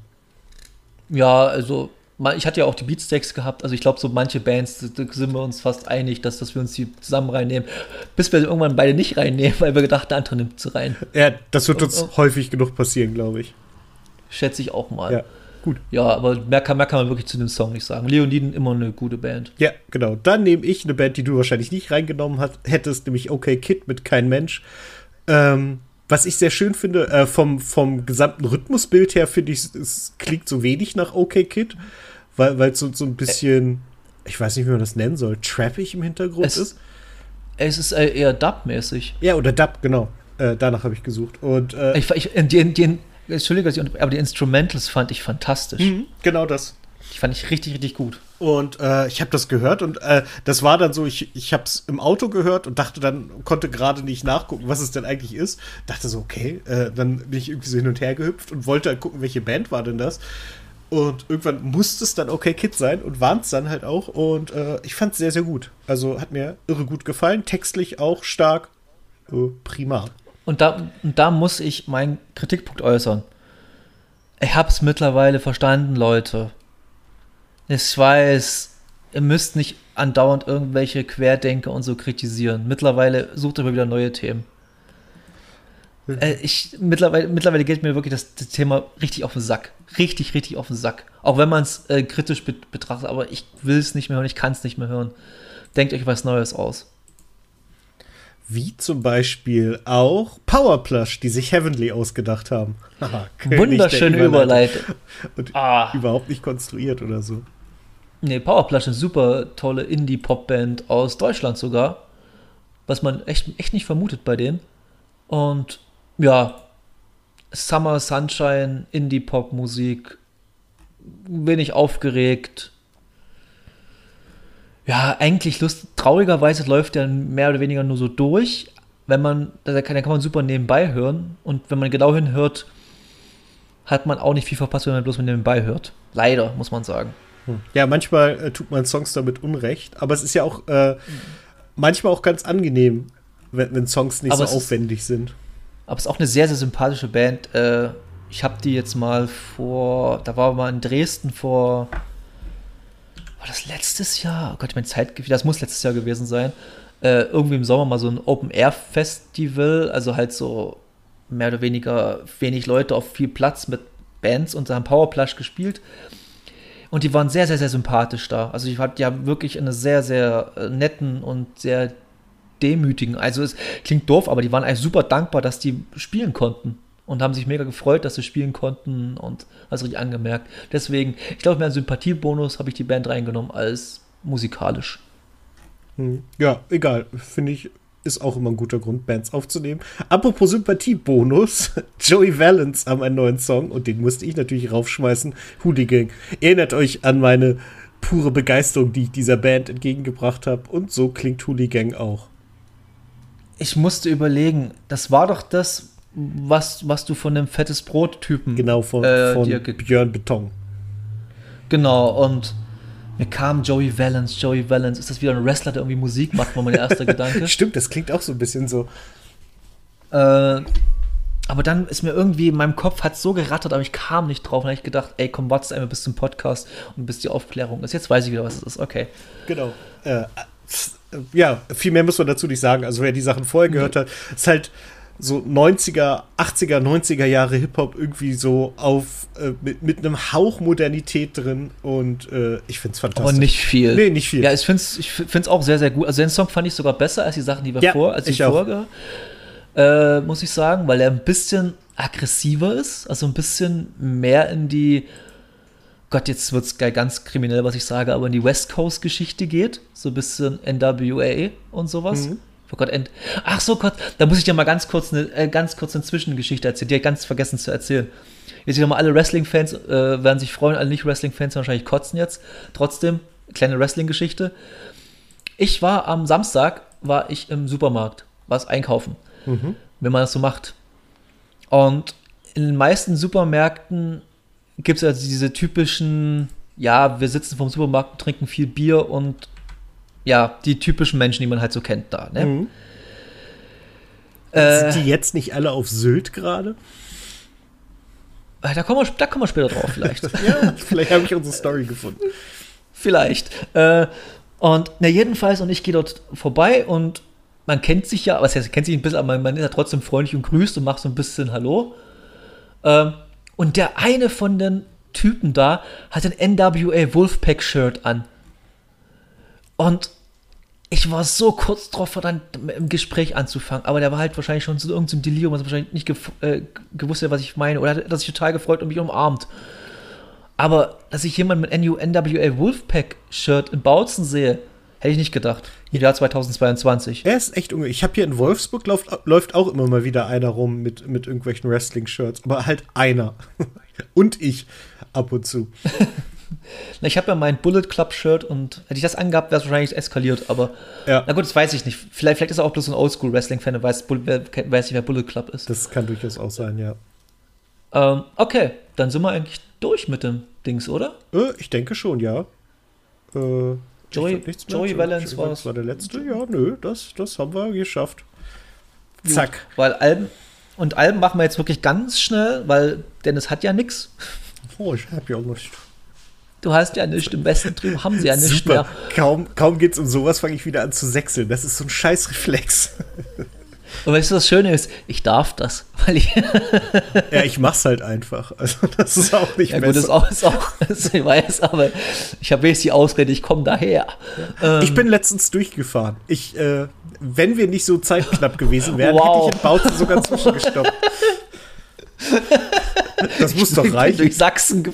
Ja, also ich hatte ja auch die Beatsteaks gehabt, also ich glaube, so manche Bands, da sind wir uns fast einig, dass, dass wir uns die zusammen reinnehmen, bis wir irgendwann beide nicht reinnehmen, weil wir gedacht, der andere nimmt sie rein. Ja, das wird uns und, und, häufig genug passieren, glaube ich. Schätze ich auch mal. Ja, gut. Ja, aber mehr kann, mehr kann man wirklich zu dem Song nicht sagen. Leoniden immer eine gute Band. Ja, genau. Dann nehme ich eine Band, die du wahrscheinlich nicht reingenommen hat, hättest, nämlich OK Kid mit Kein Mensch. Ähm, was ich sehr schön finde, äh, vom, vom gesamten Rhythmusbild her, finde ich, es klingt so wenig nach OK Kid, weil es so, so ein bisschen, ich weiß nicht, wie man das nennen soll, trappig im Hintergrund es, ist. Es ist äh, eher Dub-mäßig. Ja, oder Dub, genau. Äh, danach habe ich gesucht. Und, äh, ich, ich, die, die, Entschuldigung, aber die Instrumentals fand ich fantastisch. Mhm, genau das. Die fand ich richtig, richtig gut. Und äh, ich habe das gehört und äh, das war dann so, ich, ich habe es im Auto gehört und dachte dann, konnte gerade nicht nachgucken, was es denn eigentlich ist. Dachte so, okay, äh, dann bin ich irgendwie so hin und her gehüpft und wollte halt gucken, welche Band war denn das. Und irgendwann musste es dann Okay Kid sein und waren es dann halt auch. Und äh, ich fand es sehr, sehr gut. Also hat mir irre gut gefallen. Textlich auch stark. Äh, prima. Und da, und da muss ich meinen Kritikpunkt äußern. Ich habe es mittlerweile verstanden, Leute. Ich weiß, ihr müsst nicht andauernd irgendwelche Querdenker und so kritisieren. Mittlerweile sucht ihr mal wieder neue Themen. Äh, ich, mittlerweile, mittlerweile geht mir wirklich das, das, Thema richtig auf den Sack. Richtig, richtig auf den Sack. Auch wenn man es äh, kritisch be betrachtet, aber ich will es nicht mehr hören, ich kann es nicht mehr hören. Denkt euch was Neues aus. Wie zum Beispiel auch Powerplush, die sich Heavenly ausgedacht haben. Wunderschöne Überleitung. Und ah. überhaupt nicht konstruiert oder so. Nee, Powerplush eine super tolle Indie-Pop-Band aus Deutschland sogar. Was man echt, echt nicht vermutet bei denen. Und ja, Summer Sunshine, Indie-Pop-Musik, wenig aufgeregt. Ja, eigentlich lust traurigerweise läuft der mehr oder weniger nur so durch. Wenn man, da kann, kann man super nebenbei hören. Und wenn man genau hinhört, hat man auch nicht viel verpasst, wenn man bloß nebenbei hört. Leider, muss man sagen. Ja, manchmal äh, tut man Songs damit Unrecht, aber es ist ja auch äh, manchmal auch ganz angenehm, wenn, wenn Songs nicht aber so aufwendig ist, sind. Aber es ist auch eine sehr, sehr sympathische Band. Äh, ich habe die jetzt mal vor, da war mal in Dresden vor, war das letztes Jahr? Oh Gott, mein Zeitgefühl, das muss letztes Jahr gewesen sein. Äh, irgendwie im Sommer mal so ein Open-Air-Festival, also halt so mehr oder weniger wenig Leute auf viel Platz mit Bands und haben Powerplush gespielt. Und die waren sehr, sehr, sehr sympathisch da. Also ich hatte ja wirklich eine sehr, sehr äh, netten und sehr demütigen. Also es klingt doof, aber die waren eigentlich super dankbar, dass die spielen konnten und haben sich mega gefreut, dass sie spielen konnten und das richtig angemerkt. Deswegen, ich glaube, mehr Sympathiebonus habe ich die Band reingenommen als musikalisch. Hm. Ja, egal. Finde ich, ist auch immer ein guter Grund, Bands aufzunehmen. Apropos Sympathiebonus, Joey Valence haben einen neuen Song und den musste ich natürlich raufschmeißen. Hooligan. Erinnert euch an meine pure Begeisterung, die ich dieser Band entgegengebracht habe. Und so klingt Hooligan auch ich musste überlegen, das war doch das, was, was du von dem fettes Brot-Typen. Genau, von, äh, von Björn Beton. Genau, und mir kam Joey Valence, Joey Valence, ist das wieder ein Wrestler, der irgendwie Musik macht, war mein erster Gedanke. Stimmt, das klingt auch so ein bisschen so. Äh, aber dann ist mir irgendwie in meinem Kopf hat so gerattert, aber ich kam nicht drauf. Und habe ich gedacht, ey, komm, warte einmal bis zum Podcast und bis die Aufklärung ist. Jetzt weiß ich wieder, was es ist. Okay. Genau. Äh, ja, viel mehr muss man dazu nicht sagen. Also wer die Sachen vorher gehört hat, ist halt so 90er, 80er, 90er Jahre Hip-Hop irgendwie so auf äh, mit, mit einem Hauch Modernität drin und äh, ich find's fantastisch. Aber nicht viel. Nee, nicht viel. Ja, ich find's, ich find's auch sehr, sehr gut. Also den Song fand ich sogar besser als die Sachen, die wir Ja, vor, als ich die vorher, äh, muss ich sagen, weil er ein bisschen aggressiver ist, also ein bisschen mehr in die Gott, jetzt wird's geil, ganz kriminell, was ich sage, aber in die West Coast Geschichte geht, so ein bisschen NWA und sowas. Mhm. Oh Gott, End Ach so Gott, da muss ich dir mal ganz kurz eine äh, ganz kurz eine Zwischengeschichte erzählen, die ich ganz vergessen zu erzählen. Jetzt wieder mal alle Wrestling-Fans äh, werden sich freuen, alle Nicht-Wrestling-Fans wahrscheinlich kotzen jetzt. Trotzdem, kleine Wrestling-Geschichte. Ich war am Samstag, war ich im Supermarkt, was einkaufen, wenn man das so macht. Und in den meisten Supermärkten gibt es also diese typischen, ja, wir sitzen vom Supermarkt und trinken viel Bier und ja, die typischen Menschen, die man halt so kennt da. Ne? Mhm. Äh, Sind die jetzt nicht alle auf Sylt gerade? da, kommen wir, da kommen wir später drauf vielleicht. Ja, vielleicht habe ich unsere Story gefunden. Vielleicht. Äh, und na jedenfalls, und ich gehe dort vorbei und man kennt sich ja, was heißt, kennt sich ein bisschen, aber man, man ist ja trotzdem freundlich und grüßt und macht so ein bisschen Hallo. Ähm, und der eine von den Typen da hat ein NWA Wolfpack-Shirt an. Und ich war so kurz drauf, dann im Gespräch anzufangen, aber der war halt wahrscheinlich schon zu irgendeinem Delirium, was wahrscheinlich nicht äh, gewusst hat, was ich meine, oder hat er sich total gefreut und mich umarmt. Aber dass ich jemanden mit NU NWA Wolfpack-Shirt in Bautzen sehe, hätte ich nicht gedacht. Im Jahr 2022. Er ist echt unge. Ich habe hier in Wolfsburg läuft, läuft auch immer mal wieder einer rum mit, mit irgendwelchen Wrestling-Shirts. Aber halt einer. und ich ab und zu. Na, ich habe ja mein Bullet Club-Shirt und hätte ich das angehabt, wäre es wahrscheinlich eskaliert, aber Ja. na gut, das weiß ich nicht. Vielleicht, vielleicht ist er auch bloß ein Oldschool-Wrestling-Fan und weiß, Bull- wer, weiß nicht, wer Bullet Club ist. Das kann durchaus auch sein, ja. Ähm, okay, dann sind wir eigentlich durch mit dem Dings, oder? Äh, ich denke schon, ja. Äh, Joey- nichts. Joey Valence war's. war der letzte. Ja, nö, das, das haben wir geschafft. Zack. Weil Alben und Alben machen wir jetzt wirklich ganz schnell, weil Dennis hat ja nichts. Oh, ich hab ja auch nicht. Du hast ja nichts. Im Westen drüben haben sie ja nichts Super. mehr. Kaum, kaum geht's um sowas, fange ich wieder an zu sechseln. Das ist so ein Scheißreflex. Und weißt du, was Schöne ist? Ich darf das, weil ich. ja, ich mach's halt einfach. Also, das ist auch nicht Ja, gut, ist besser. auch, ist auch, ist, ich weiß, aber ich habe jetzt die Ausrede, ich komme daher. Ähm, Ich bin letztens durchgefahren. Ich, äh, wenn wir nicht so zeitknapp gewesen wären, Wow. hätte ich in Bautzen sogar zwischengestoppt. Das muss doch reichen. durch Sachsen.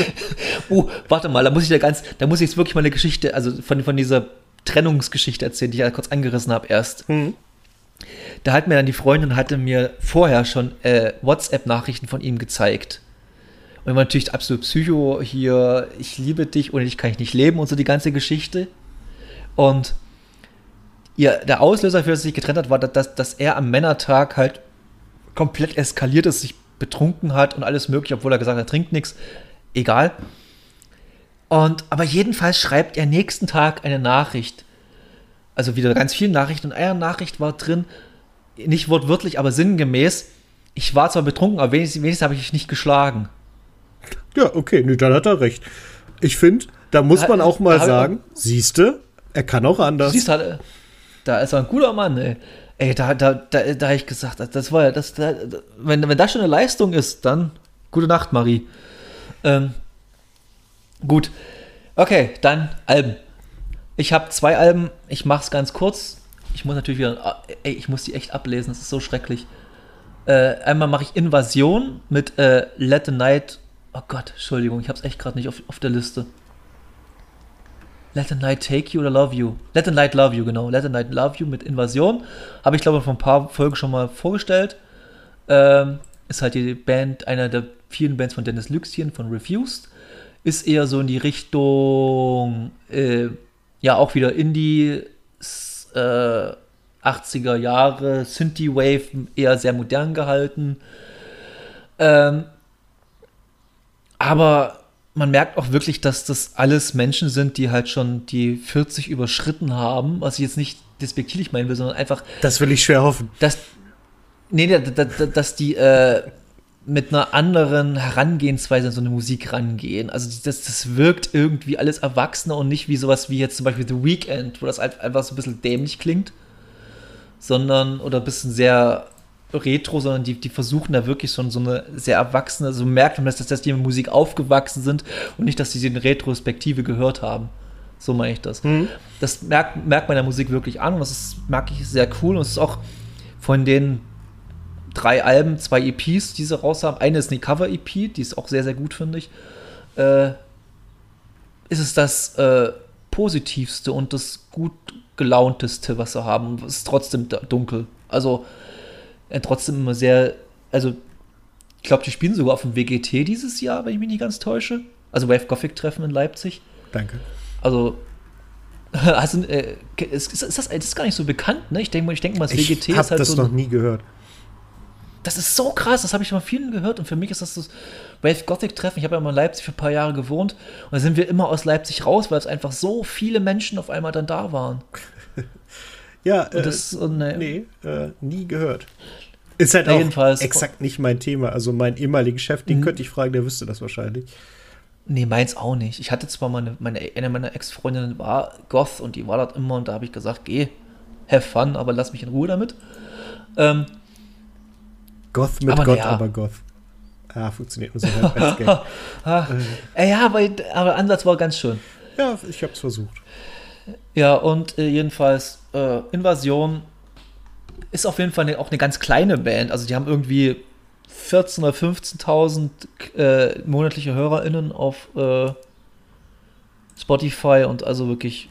uh, warte mal, da muss ich ja ganz, da muss ich jetzt wirklich mal eine Geschichte, also von, von dieser Trennungsgeschichte erzählen, die ich ja kurz angerissen habe erst. Mhm. Da hat mir dann die Freundin hatte mir vorher schon äh, WhatsApp-Nachrichten von ihm gezeigt. Und ich war natürlich absolut Psycho hier, ich liebe dich, ohne dich kann ich nicht leben und so die ganze Geschichte. Und ihr, der Auslöser für das sich getrennt hat, war, dass, dass er am Männertag halt komplett eskaliert ist, sich betrunken hat und alles mögliche, obwohl er gesagt hat, er trinkt nichts. Egal. Und, aber jedenfalls schreibt er nächsten Tag eine Nachricht. Also wieder ganz viele Nachrichten. Und eine Nachricht war drin, nicht wortwörtlich, aber sinngemäß, ich war zwar betrunken, aber wenigstens, wenigstens habe ich dich nicht geschlagen. Ja, okay, nö, dann hat er recht. Ich finde, da muss Da- man auch mal sagen, siehste, er kann auch anders. Siehst da ist er ein guter Mann, ey. Ey, da, da, da, da habe ich gesagt, das war ja, das, da, wenn, wenn das schon eine Leistung ist, dann gute Nacht, Marie. Ähm, gut. Okay, dann Alben. Ich habe zwei Alben, ich mach's ganz kurz. Ich muss natürlich wieder, ey, ich muss die echt ablesen, das ist so schrecklich. Äh, einmal mache ich Invasion mit äh, Let the Night. Oh Gott, Entschuldigung, ich hab's echt gerade nicht auf, auf der Liste. Let the Night Take You oder Love You? Let the Night Love You, genau. Let the Night Love You mit Invasion. Habe ich, glaube ich, vor ein paar Folgen schon mal vorgestellt. Ähm, ist halt die Band, einer der vielen Bands von Dennis Lüxchen von Refused. Ist eher so in die Richtung, äh, ja, auch wieder Indie, äh, 80er Jahre, Synthie-Wave, eher sehr modern gehalten. Ähm, aber man merkt auch wirklich, dass das alles Menschen sind, die halt schon die 40 überschritten haben, was ich jetzt nicht despektierlich meinen will, sondern einfach, Das will ich schwer hoffen. dass, nee, da- da- da- dass die, äh, mit einer anderen Herangehensweise an so eine Musik rangehen. Also das, das wirkt irgendwie alles erwachsener und nicht wie sowas wie jetzt zum Beispiel The Weeknd, wo das einfach so ein bisschen dämlich klingt, sondern oder ein bisschen sehr retro, sondern die, die versuchen da wirklich schon so eine sehr erwachsene, so merkt man, dass, dass die mit Musik aufgewachsen sind und nicht, dass sie in Retrospektive gehört haben. So meine ich das. Mhm. Das merkt, merkt man der Musik wirklich an und das ist, mag ich sehr cool und es ist auch von den drei Alben, zwei EPs, die sie raus haben. Eine ist eine Cover-EP, die ist auch sehr, sehr gut, finde ich. Äh, ist es das äh, positivste und das gut gelaunteste, was sie haben. Es ist trotzdem dunkel. Also äh, trotzdem immer sehr, also ich glaube, die spielen sogar auf dem WGT dieses Jahr, wenn ich mich nicht ganz täusche. Also Wave Gothic Treffen in Leipzig. Danke. Also also, äh, ist, ist, das, das ist gar nicht so bekannt, ne? Ich denke mal, ich denke mal, das WGT ist halt das so. das noch nie gehört. Das ist so krass, das habe ich schon mal vielen gehört und für mich ist das das Wave Gothic Treffen. Ich habe ja mal in Leipzig für ein paar Jahre gewohnt und da sind wir immer aus Leipzig raus, weil es einfach so viele Menschen auf einmal dann da waren. ja, und das, äh, ne, nee, äh, nie gehört. Ist halt auch jedenfalls. exakt nicht mein Thema. Also mein ehemaligen Chef, den mhm. könnte ich fragen, der wüsste das wahrscheinlich. Nee, meins auch nicht. Ich hatte zwar meine, meine eine meiner Ex-Freundinnen war Goth und die war dort immer und da habe ich gesagt, geh, have fun, aber lass mich in Ruhe damit. Ähm, Goth mit aber Gott, ja. aber Goth. Ah, funktioniert nur so halb als Gag. ah, äh. Ja, aber, aber Ansatz war ganz schön. Ja, ich habe es versucht. Ja, und äh, jedenfalls äh, Invasion ist auf jeden Fall eine, auch eine ganz kleine Band. Also die haben irgendwie 14.000 oder 15.000 äh, monatliche HörerInnen auf äh, Spotify und also wirklich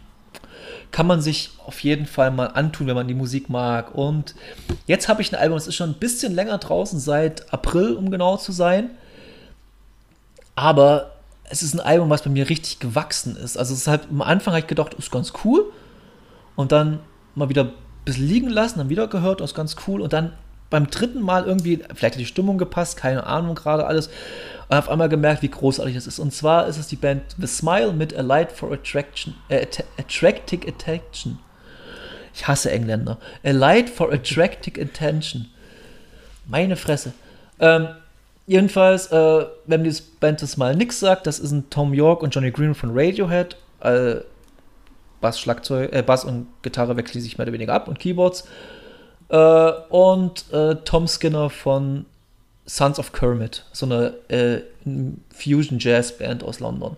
kann man sich auf jeden Fall mal antun, wenn man die Musik mag. Und jetzt habe ich ein Album, das ist schon ein bisschen länger draußen, seit April, um genau zu sein. Aber es ist ein Album, was bei mir richtig gewachsen ist. Also es ist halt, am Anfang habe ich gedacht, ist ganz cool. Und dann mal wieder bisschen liegen lassen, dann wieder gehört, ist ganz cool. Und dann beim dritten Mal irgendwie, vielleicht hat die Stimmung gepasst, keine Ahnung gerade alles und auf einmal gemerkt, wie großartig das ist. Und zwar ist es die Band The Smile mit A Light for Attraction, äh, Attracting Attention. Ich hasse Engländer. A Light for Attracting Attention. Meine Fresse. Ähm, jedenfalls, äh, wenn die Band The Smile nix sagt, das ist ein Tom York und Johnny Green von Radiohead. Äh, Bass, Schlagzeug, äh, Bass und Gitarre wechseln sich mehr oder weniger ab und Keyboards. Äh, und äh, Tom Skinner von Sons of Kermit, so eine äh, Fusion Jazz Band aus London.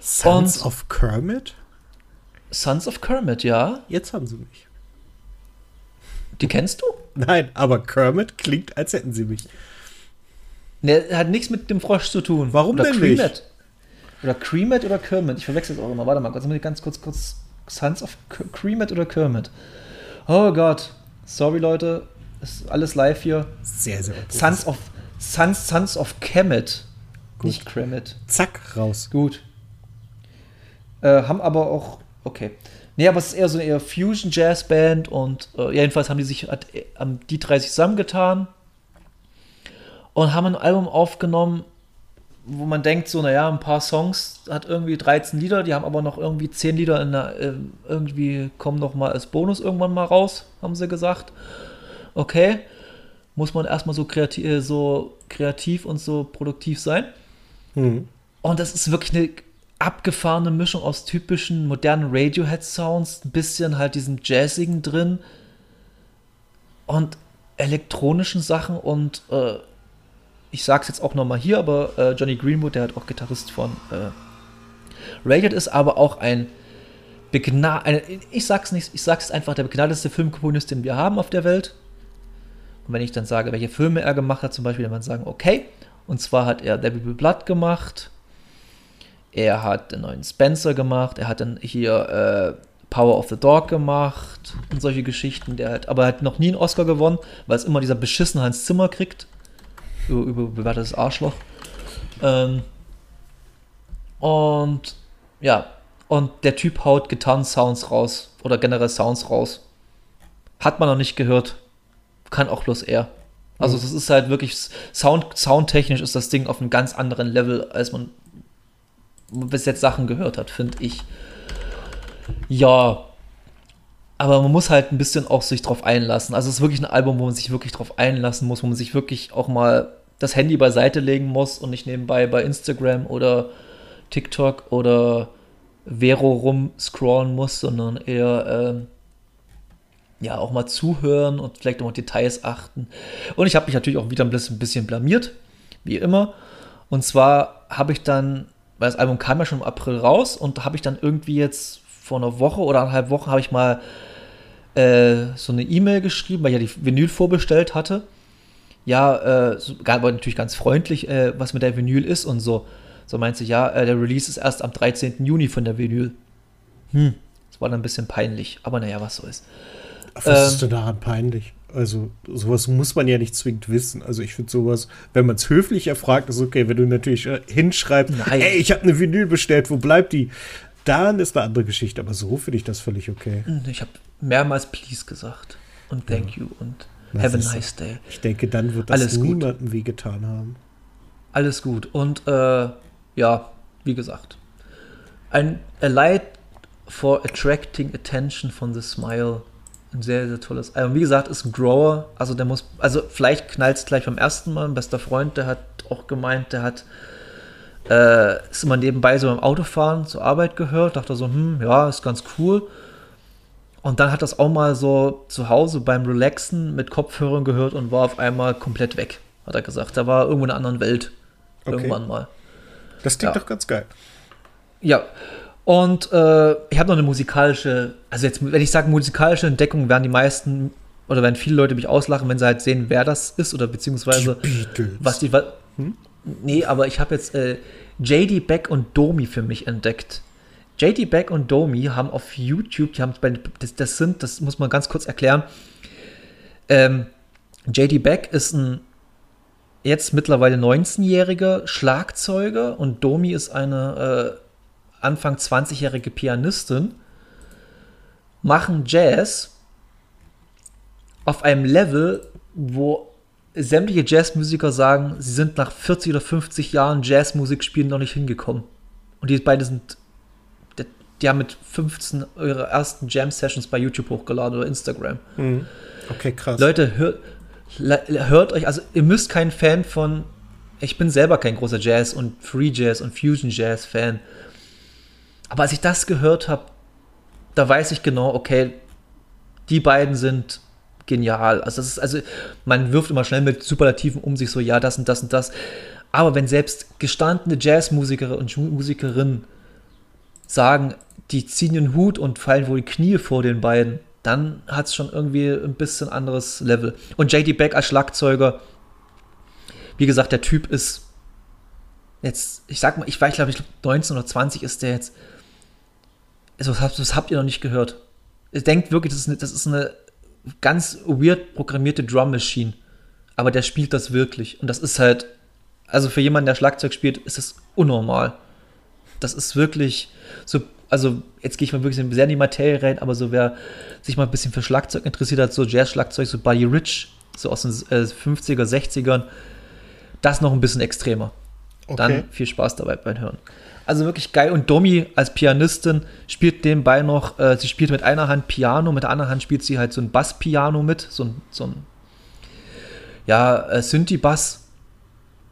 Sons Und of Kermit? Sons of Kermit, ja. Jetzt haben sie mich. Die kennst du? Nein, aber Kermit klingt, als hätten sie mich. Ne, hat nichts mit dem Frosch zu tun. Warum oder denn Creamet. nicht? Oder Creamet oder Kermit. Ich verwechsel es auch immer. Warte mal, kurz, ganz kurz, kurz. Sons of Creamet oder Kermit? Oh Gott. Sorry, Leute. Ist alles live hier. Sehr, sehr gut. Sons of, Sons, Sons of Kemet. Gut. Nicht Kremet. Zack, raus. Gut. Äh, haben aber auch. Okay. Nee, aber es ist eher so eine eher Fusion Jazz Band und äh, jedenfalls haben die sich hat, haben die drei sich zusammengetan und haben ein Album aufgenommen, wo man denkt, so, naja, ein paar Songs hat irgendwie 13 Lieder, die haben aber noch irgendwie 10 Lieder in der, äh, irgendwie kommen noch mal als Bonus irgendwann mal raus, haben sie gesagt okay, muss man erstmal so kreativ, äh, so kreativ und so produktiv sein. Mhm. Und das ist wirklich eine abgefahrene Mischung aus typischen modernen Radiohead-Sounds, ein bisschen halt diesem Jazzigen drin und elektronischen Sachen und äh, ich sag's jetzt auch nochmal hier, aber äh, Johnny Greenwood, der hat auch Gitarrist von äh, Radiohead ist, aber auch ein begna ich sag's nicht, ich sag's einfach, der begnadetste Filmkomponist, den wir haben auf der Welt. Und wenn ich dann sage, welche Filme er gemacht hat, zum Beispiel, dann man sagen, okay, und zwar hat er Devil Blood gemacht, er hat den neuen Spencer gemacht, er hat dann hier äh, Power of the Dog gemacht und solche Geschichten. Der hat, aber er hat noch nie einen Oscar gewonnen, weil es immer dieser beschissene Hans Zimmer kriegt. Über, über bewertetes Arschloch. Ähm, und ja, und der Typ haut Gitarren-Sounds raus oder generell Sounds raus. Hat man noch nicht gehört kann auch bloß er. Also, mhm. ist halt wirklich Sound, soundtechnisch ist das Ding auf einem ganz anderen Level, als man bis jetzt Sachen gehört hat, finde ich. Ja, aber man muss halt ein bisschen auch sich drauf einlassen. Also es ist wirklich ein Album, wo man sich wirklich drauf einlassen muss, wo man sich wirklich auch mal das Handy beiseite legen muss und nicht nebenbei bei Instagram oder TikTok oder Vero rumscrollen muss, sondern eher ähm, ja auch mal zuhören und vielleicht auch Details achten. Und ich habe mich natürlich auch wieder ein bisschen, ein bisschen blamiert, wie immer. Und zwar habe ich dann, weil das Album kam ja schon im April raus und habe ich dann irgendwie jetzt vor einer Woche oder eineinhalb Wochen habe ich mal äh, so eine E-Mail geschrieben, weil ich ja die Vinyl vorbestellt hatte. Ja, äh, so, aber natürlich ganz freundlich, äh, was mit der Vinyl ist und so. So meinte sie, ja, äh, der Release ist erst am 13. Juni von der Vinyl. Hm, das war dann ein bisschen peinlich, aber naja, was so ist. Was ähm, ist denn daran peinlich? Also, sowas muss man ja nicht zwingend wissen. Also, ich finde sowas, wenn man es höflich erfragt, ist okay. Wenn du natürlich äh, hinschreibst, Nein. ey, ich habe eine Vinyl bestellt, wo bleibt die? Dann ist eine andere Geschichte. Aber so finde ich das völlig okay. Hm, ich habe mehrmals Please gesagt. Und Thank ja. you. Und das Have a nice day. Ich denke, dann wird das Alles niemandem wehgetan haben. Alles gut. Und äh, ja, wie gesagt, ein A Light for Attracting Attention von The Smile ein sehr, sehr tolles Album. Wie gesagt, ist ein Grower. Also der muss, also vielleicht knallt es gleich beim ersten Mal. Ein bester Freund, der hat auch gemeint, der hat äh, ist immer nebenbei so beim Autofahren zur Arbeit gehört. Dachte so, hm, ja, ist ganz cool. Und dann hat das auch mal so zu Hause beim Relaxen mit Kopfhörern gehört und war auf einmal komplett weg, hat er gesagt. Da war irgendwo in einer anderen Welt. Okay. Irgendwann mal. Das klingt ja. doch ganz geil. Ja, und äh, ich habe noch eine musikalische, also jetzt, wenn ich sage musikalische Entdeckung, werden die meisten oder werden viele Leute mich auslachen, wenn sie halt sehen, wer das ist oder beziehungsweise die was die. Hm? Nee, aber ich habe jetzt äh, JD Beck und Domi für mich entdeckt. JD Beck und Domi haben auf YouTube, die haben das, das sind, das muss man ganz kurz erklären. Ähm, JD Beck ist ein jetzt mittlerweile 19-jähriger Schlagzeuger und Domi ist eine äh, Anfang 20-jährige Pianistin, machen Jazz auf einem Level, wo sämtliche Jazzmusiker sagen, sie sind nach 40 oder 50 Jahren Jazzmusik spielen noch nicht hingekommen. Und die beiden sind, die haben mit 15 ihre ersten Jam-Sessions bei YouTube hochgeladen oder Instagram. Mhm. Okay, krass. Leute, hört, hört euch, also ihr müsst kein Fan von, ich bin selber kein großer Jazz und Free Jazz und Fusion Jazz Fan. Aber als ich das gehört habe, da weiß ich genau, okay, die beiden sind genial. Also, das ist, also man wirft immer schnell mit Superlativen um sich so, ja, das und das und das. Aber wenn selbst gestandene Jazzmusiker und Musikerinnen sagen, die ziehen den Hut und fallen wohl die Knie vor den beiden, dann hat es schon irgendwie ein bisschen anderes Level. Und JD Beck als Schlagzeuger, wie gesagt, der Typ ist jetzt, ich sag mal, ich weiß, glaube ich, 19 oder 20 ist der jetzt das habt, habt ihr noch nicht gehört. Ihr denkt wirklich, das ist, eine, das ist eine ganz weird programmierte Drum Machine. Aber der spielt das wirklich. Und das ist halt, also für jemanden, der Schlagzeug spielt, ist das unnormal. Das ist wirklich so, also jetzt gehe ich mal wirklich sehr in die Materie rein, aber so wer sich mal ein bisschen für Schlagzeug interessiert hat, so Jazz-Schlagzeug, so Buddy Rich, so aus den äh, 50er, 60ern, das noch ein bisschen extremer. Okay. Dann viel Spaß dabei beim Hören. Also wirklich geil. Und Domi als Pianistin spielt nebenbei noch, äh, sie spielt mit einer Hand Piano, mit der anderen Hand spielt sie halt so ein Bass-Piano mit, so ein, so ein ja, äh, Synthi-Bass,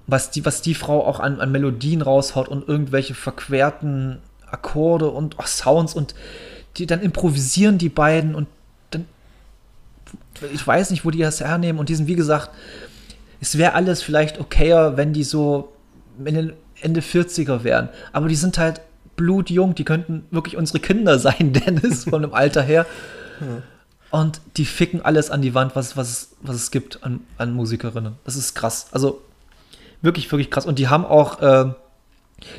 was die, was die Frau auch an, an Melodien raushaut und irgendwelche verquerten Akkorde und oh, Sounds und die dann improvisieren die beiden und dann ich weiß nicht, wo die das hernehmen und diesen, wie gesagt, es wäre alles vielleicht okayer, wenn die so den Ende 40er wären. Aber die sind halt blutjung, die könnten wirklich unsere Kinder sein, Dennis, von dem Alter her. Und die ficken alles an die Wand, was, was, was es gibt an, an Musikerinnen. Das ist krass. Also wirklich, wirklich krass. Und die haben auch, äh,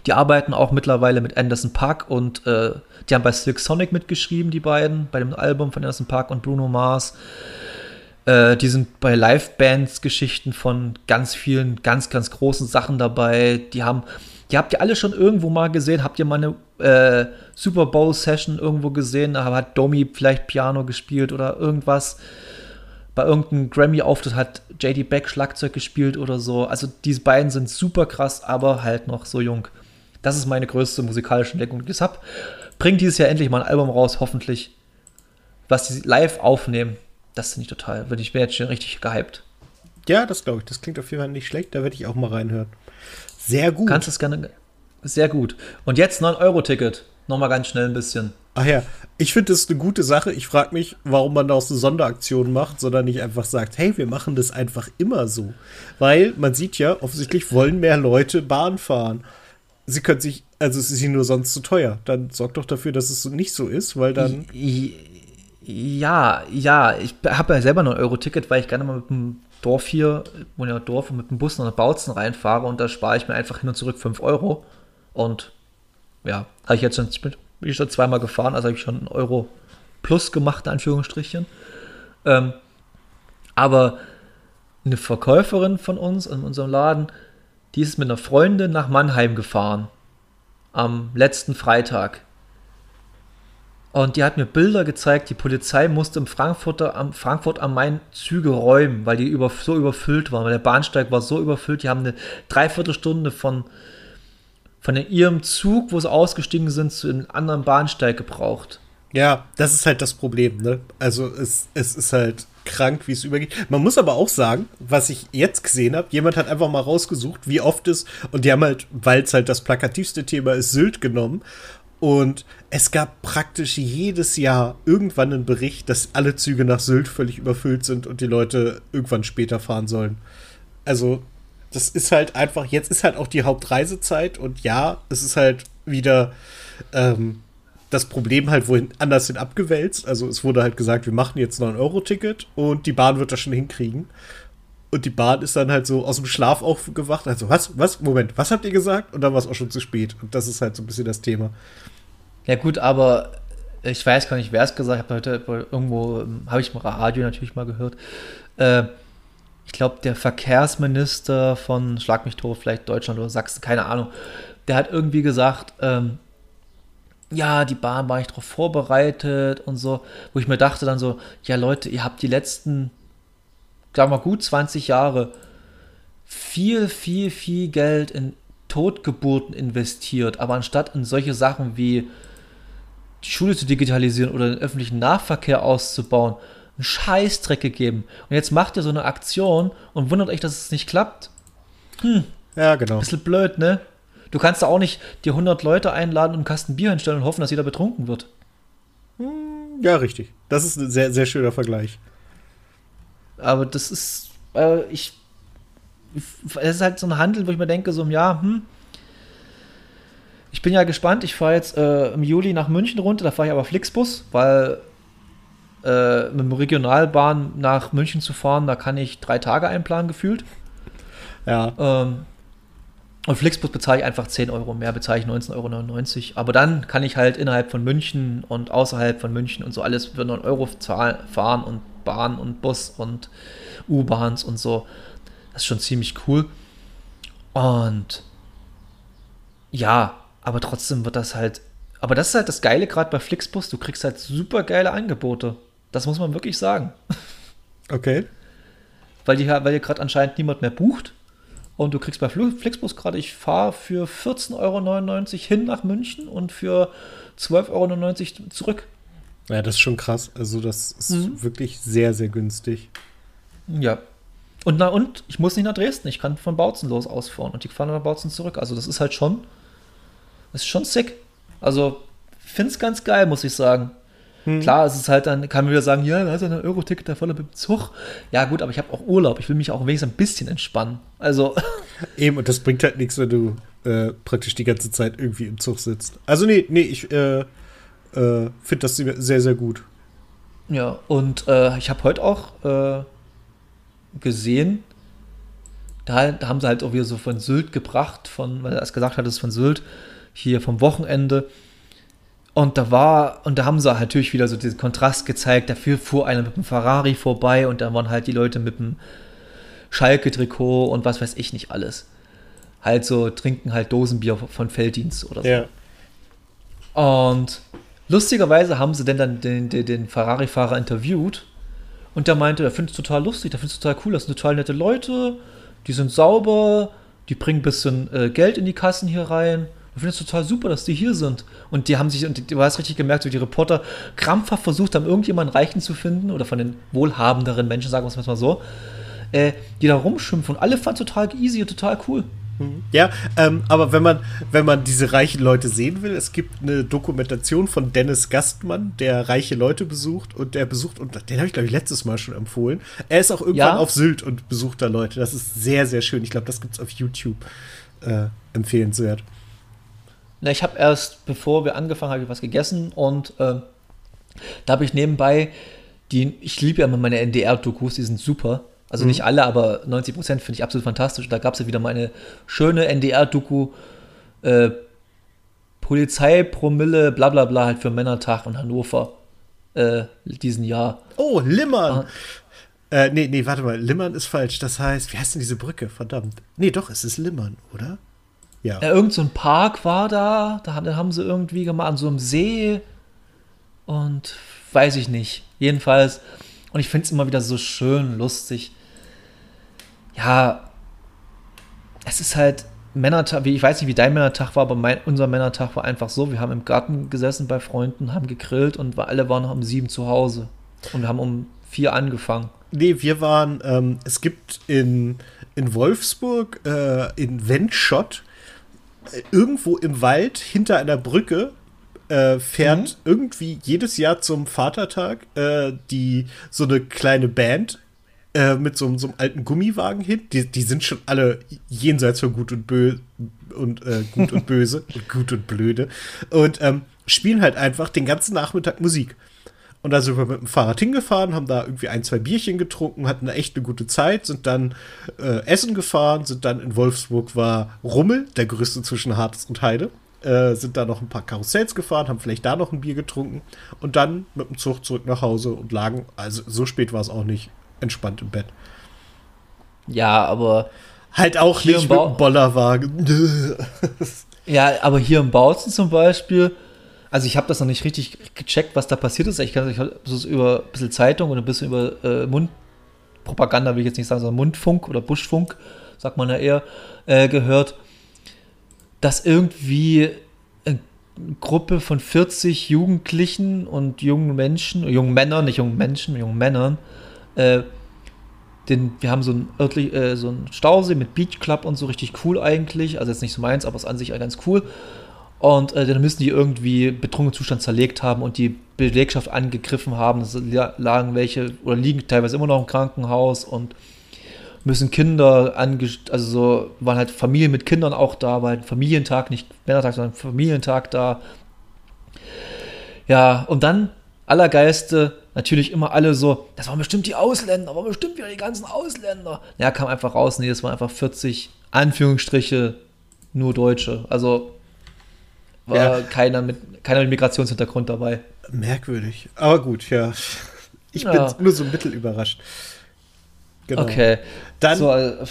die arbeiten auch mittlerweile mit Anderson Park und äh, die haben bei Silk Sonic mitgeschrieben, die beiden, bei dem Album von Anderson Park und Bruno Mars. Äh, die sind bei Live-Bands-Geschichten von ganz vielen, ganz, ganz großen Sachen dabei. Die haben, die habt ihr alle schon irgendwo mal gesehen. Habt ihr mal eine äh, Super Bowl-Session irgendwo gesehen? Da hat Domi vielleicht Piano gespielt oder irgendwas. Bei irgendeinem Grammy-Auftritt hat JD Beck Schlagzeug gespielt oder so. Also diese beiden sind super krass, aber halt noch so jung. Das ist meine größte musikalische Entdeckung. Deshalb bringt dieses Jahr endlich mal ein Album raus, hoffentlich, was sie live aufnehmen. Das finde ich total. Ich bin jetzt schon richtig gehypt. Ja, das glaube ich. Das klingt auf jeden Fall nicht schlecht. Da werde ich auch mal reinhören. Sehr gut. Kannst es gerne. Sehr gut. Und jetzt 9-Euro-Ticket. Nochmal ganz schnell ein bisschen. Ach ja, ich finde das eine gute Sache. Ich frage mich, warum man daraus eine Sonderaktion macht, sondern nicht einfach sagt, hey, wir machen das einfach immer so. Weil man sieht ja, offensichtlich wollen mehr Leute Bahn fahren. Sie können sich, also es ist ihnen nur sonst zu teuer. Dann sorgt doch dafür, dass es nicht so ist, weil dann. Ja, ja, ich habe ja selber noch ein Euro-Ticket, weil ich gerne mal mit dem Dorf hier, wo ja Dorf und mit dem Bus nach Bautzen reinfahre und da spare ich mir einfach hin und zurück 5 Euro. Und ja, habe ich jetzt schon, bin ich schon zweimal gefahren, also habe ich schon einen Euro plus gemacht, in Anführungsstrichen. Ähm, aber eine Verkäuferin von uns in unserem Laden, die ist mit einer Freundin nach Mannheim gefahren. Am letzten Freitag. Und die hat mir Bilder gezeigt, die Polizei musste im Frankfurter, am, Frankfurt am Main Züge räumen, weil die über, so überfüllt waren. Weil der Bahnsteig war so überfüllt, die haben eine Dreiviertelstunde von, von ihrem Zug, wo sie ausgestiegen sind, zu einem anderen Bahnsteig gebraucht. Ja, das ist halt das Problem, ne? Also es, es ist halt krank, wie es übergeht. Man muss aber auch sagen, was ich jetzt gesehen habe, jemand hat einfach mal rausgesucht, wie oft es, und die haben halt, weil es halt das plakativste Thema ist, Sylt genommen. Und es gab praktisch jedes Jahr irgendwann einen Bericht, dass alle Züge nach Sylt völlig überfüllt sind und die Leute irgendwann später fahren sollen. Also, das ist halt einfach, jetzt ist halt auch die Hauptreisezeit und ja, es ist halt wieder ähm, das Problem halt wohin anders hin abgewälzt. Also es wurde halt gesagt, wir machen jetzt noch ein Euro-Ticket und die Bahn wird das schon hinkriegen. Und die Bahn ist dann halt so aus dem Schlaf aufgewacht. Also, was, was, Moment, was habt ihr gesagt? Und dann war es auch schon zu spät. Und das ist halt so ein bisschen das Thema. Ja, gut, aber ich weiß gar nicht, wer es gesagt hat. Heute irgendwo habe ich im Radio natürlich mal gehört. Äh, ich glaube, der Verkehrsminister von Schlag mich tot, vielleicht Deutschland oder Sachsen, keine Ahnung, der hat irgendwie gesagt, ähm, ja, die Bahn war nicht darauf vorbereitet und so, wo ich mir dachte dann so, ja Leute, ihr habt die letzten, sagen wir mal, gut 20 Jahre viel, viel, viel Geld in Totgeburten investiert, aber anstatt in solche Sachen wie die Schule zu digitalisieren oder den öffentlichen Nahverkehr auszubauen, einen Scheißdreck gegeben. Und jetzt macht ihr so eine Aktion und wundert euch, dass es nicht klappt. Hm. Ja, genau. Bisschen blöd, ne? Du kannst da auch nicht dir 100 Leute einladen und einen Kasten Bier hinstellen und hoffen, dass jeder betrunken wird. Hm, ja, richtig. Das ist ein sehr, sehr schöner Vergleich. Aber das ist, äh, ich, es ist halt so ein Handel, wo ich mir denke, so, ja, hm, ich bin ja gespannt. Ich fahre jetzt äh, im Juli nach München runter. Da fahre ich aber Flixbus, weil äh, mit dem Regionalbahn nach München zu fahren, da kann ich drei Tage einplanen gefühlt. Ja. Ähm, und Flixbus bezahle ich einfach 10 Euro mehr, bezahle ich 19,99 Euro. Aber dann kann ich halt innerhalb von München und außerhalb von München und so alles für 9 Euro fahren und Bahn und Bus und U-Bahns und so. Das ist schon ziemlich cool. Und ja, aber trotzdem wird das halt. Aber das ist halt das Geile gerade bei Flixbus. Du kriegst halt super geile Angebote. Das muss man wirklich sagen. Okay. Weil, die, weil hier gerade anscheinend niemand mehr bucht. Und du kriegst bei Flixbus gerade, ich fahre für 14,99 Euro hin nach München und für 12,99 Euro zurück. Ja, das ist schon krass. Also, das ist mhm. wirklich sehr, sehr günstig. Ja. Und na und, ich muss nicht nach Dresden. Ich kann von Bautzen los ausfahren und die fahren nach Bautzen zurück. Also, das ist halt schon ist schon sick. Also, finde es ganz geil, muss ich sagen. Hm. Klar, es ist halt dann, kann man wieder sagen, ja, da du ein Euro-Ticket da voll mit dem Zug. Ja, gut, aber ich habe auch Urlaub. Ich will mich auch wenigstens ein bisschen entspannen. Also. Eben, und das bringt halt nichts, wenn du äh, praktisch die ganze Zeit irgendwie im Zug sitzt. Also, nee, nee, ich äh, äh, finde das sehr, sehr gut. Ja, und äh, ich habe heute auch äh, gesehen, da, da, haben sie halt auch wieder so von Sylt gebracht, von, weil er es gesagt hat, es ist von Sylt hier vom Wochenende. Und da war, und da haben sie natürlich wieder so diesen Kontrast gezeigt. Dafür fuhr einer mit einem Ferrari vorbei und da waren halt die Leute mit einem Schalke-Trikot und was weiß ich nicht alles. Halt so trinken halt Dosenbier von Felddienst oder so. Ja. Und lustigerweise haben sie denn dann den, den, den Ferrari-Fahrer interviewt und der meinte, er findet es total lustig, der findet es total cool, das sind total nette Leute, die sind sauber, die bringen ein bisschen äh, Geld in die Kassen hier rein. Ich finde es total super, dass die hier sind. Und die haben sich, und du hast richtig gemerkt, so die Reporter krampfhaft versucht haben, irgendjemanden Reichen zu finden oder von den wohlhabenderen Menschen, sagen wir es mal so, äh, die da rumschimpfen und alle fanden total easy und total cool. Ja, ähm, aber wenn man, wenn man diese reichen Leute sehen will, es gibt eine Dokumentation von Dennis Gastmann, der reiche Leute besucht und der besucht, und den habe ich, glaube ich, letztes Mal schon empfohlen. Er ist auch irgendwann ja. auf Sylt und besucht da Leute. Das ist sehr, sehr schön. Ich glaube, das gibt es auf YouTube äh, empfehlenswert. Na, ich habe erst, bevor wir angefangen haben, was gegessen und äh, da habe ich nebenbei die, ich liebe ja immer meine NDR-Dokus, die sind super. Also mhm. nicht alle, aber 90 Prozent finde ich absolut fantastisch. Da gab es ja wieder mal eine schöne NDR-Doku, äh, Polizeipromille, bla bla bla, halt für Männertag in Hannover äh, diesen Jahr. Oh, Limmern! Ah. Äh, nee, nee, warte mal, Limmern ist falsch. Das heißt, wie heißt denn diese Brücke? Verdammt. Nee, doch, es ist Limmern, oder? Ja. ja irgend so ein Park war da, da haben sie irgendwie gemacht, an so einem See und weiß ich nicht. Jedenfalls, und ich finde es immer wieder so schön, lustig, ja, es ist halt Männertag, ich weiß nicht, wie dein Männertag war, aber mein, unser Männertag war einfach so, wir haben im Garten gesessen bei Freunden, haben gegrillt und alle waren noch um sieben zu Hause und wir haben um vier angefangen. Nee, wir waren, ähm, es gibt in, in Wolfsburg, äh, in Wendschott, irgendwo im Wald hinter einer Brücke äh, fährt mhm. irgendwie jedes Jahr zum Vatertag äh, die so eine kleine Band äh, mit so, so, einem alten Gummiwagen hin. Die, die sind schon alle jenseits von gut und böse und äh, gut und böse und gut und blöde und ähm, spielen halt einfach den ganzen Nachmittag Musik. Und da sind wir mit dem Fahrrad hingefahren, haben da irgendwie ein, zwei Bierchen getrunken, hatten da echt eine gute Zeit, sind dann äh, essen gefahren, sind dann in Wolfsburg war Rummel, der größte zwischen Harz und Heide. Äh, sind da noch ein paar Karussells gefahren, haben vielleicht da noch ein Bier getrunken und dann mit dem Zug zurück nach Hause und lagen, also so spät war es auch nicht, entspannt im Bett. Ja, aber. Halt auch nicht mit dem Bollerwagen. ja, aber hier im Bautzen zum Beispiel, also ich habe das noch nicht richtig gecheckt, was da passiert ist. Ich, ich habe es über ein bisschen Zeitung und ein bisschen über äh, Mundpropaganda, will ich jetzt nicht sagen, sondern Mundfunk oder Buschfunk, sagt man ja eher, äh, gehört, dass irgendwie eine Gruppe von 40 Jugendlichen und jungen Menschen, jungen Männern, nicht jungen Menschen, jungen Männern, äh, den, wir haben so einen, örtlich, äh, so einen Stausee mit Beach Club und so richtig cool eigentlich. Also jetzt nicht so meins, aber es ist an sich ganz cool. Und äh, dann müssen die irgendwie betrunkenen Zustand zerlegt haben und die Belegschaft angegriffen haben. Es lagen welche oder liegen teilweise immer noch im Krankenhaus und müssen Kinder also so waren halt Familien mit Kindern auch da, war halt Familientag, nicht Männertag, sondern Familientag da. Ja, und dann allergeiste natürlich immer alle so, das waren bestimmt die Ausländer, waren bestimmt wieder die ganzen Ausländer. Ja, kam einfach raus, nee, das waren einfach 40 Anführungsstriche nur Deutsche. Also war ja. keiner, mit, keiner mit Migrationshintergrund dabei. Merkwürdig. Aber gut, ja. Ich ja. bin nur so mittel überrascht. Genau. Okay. Dann. So, äh,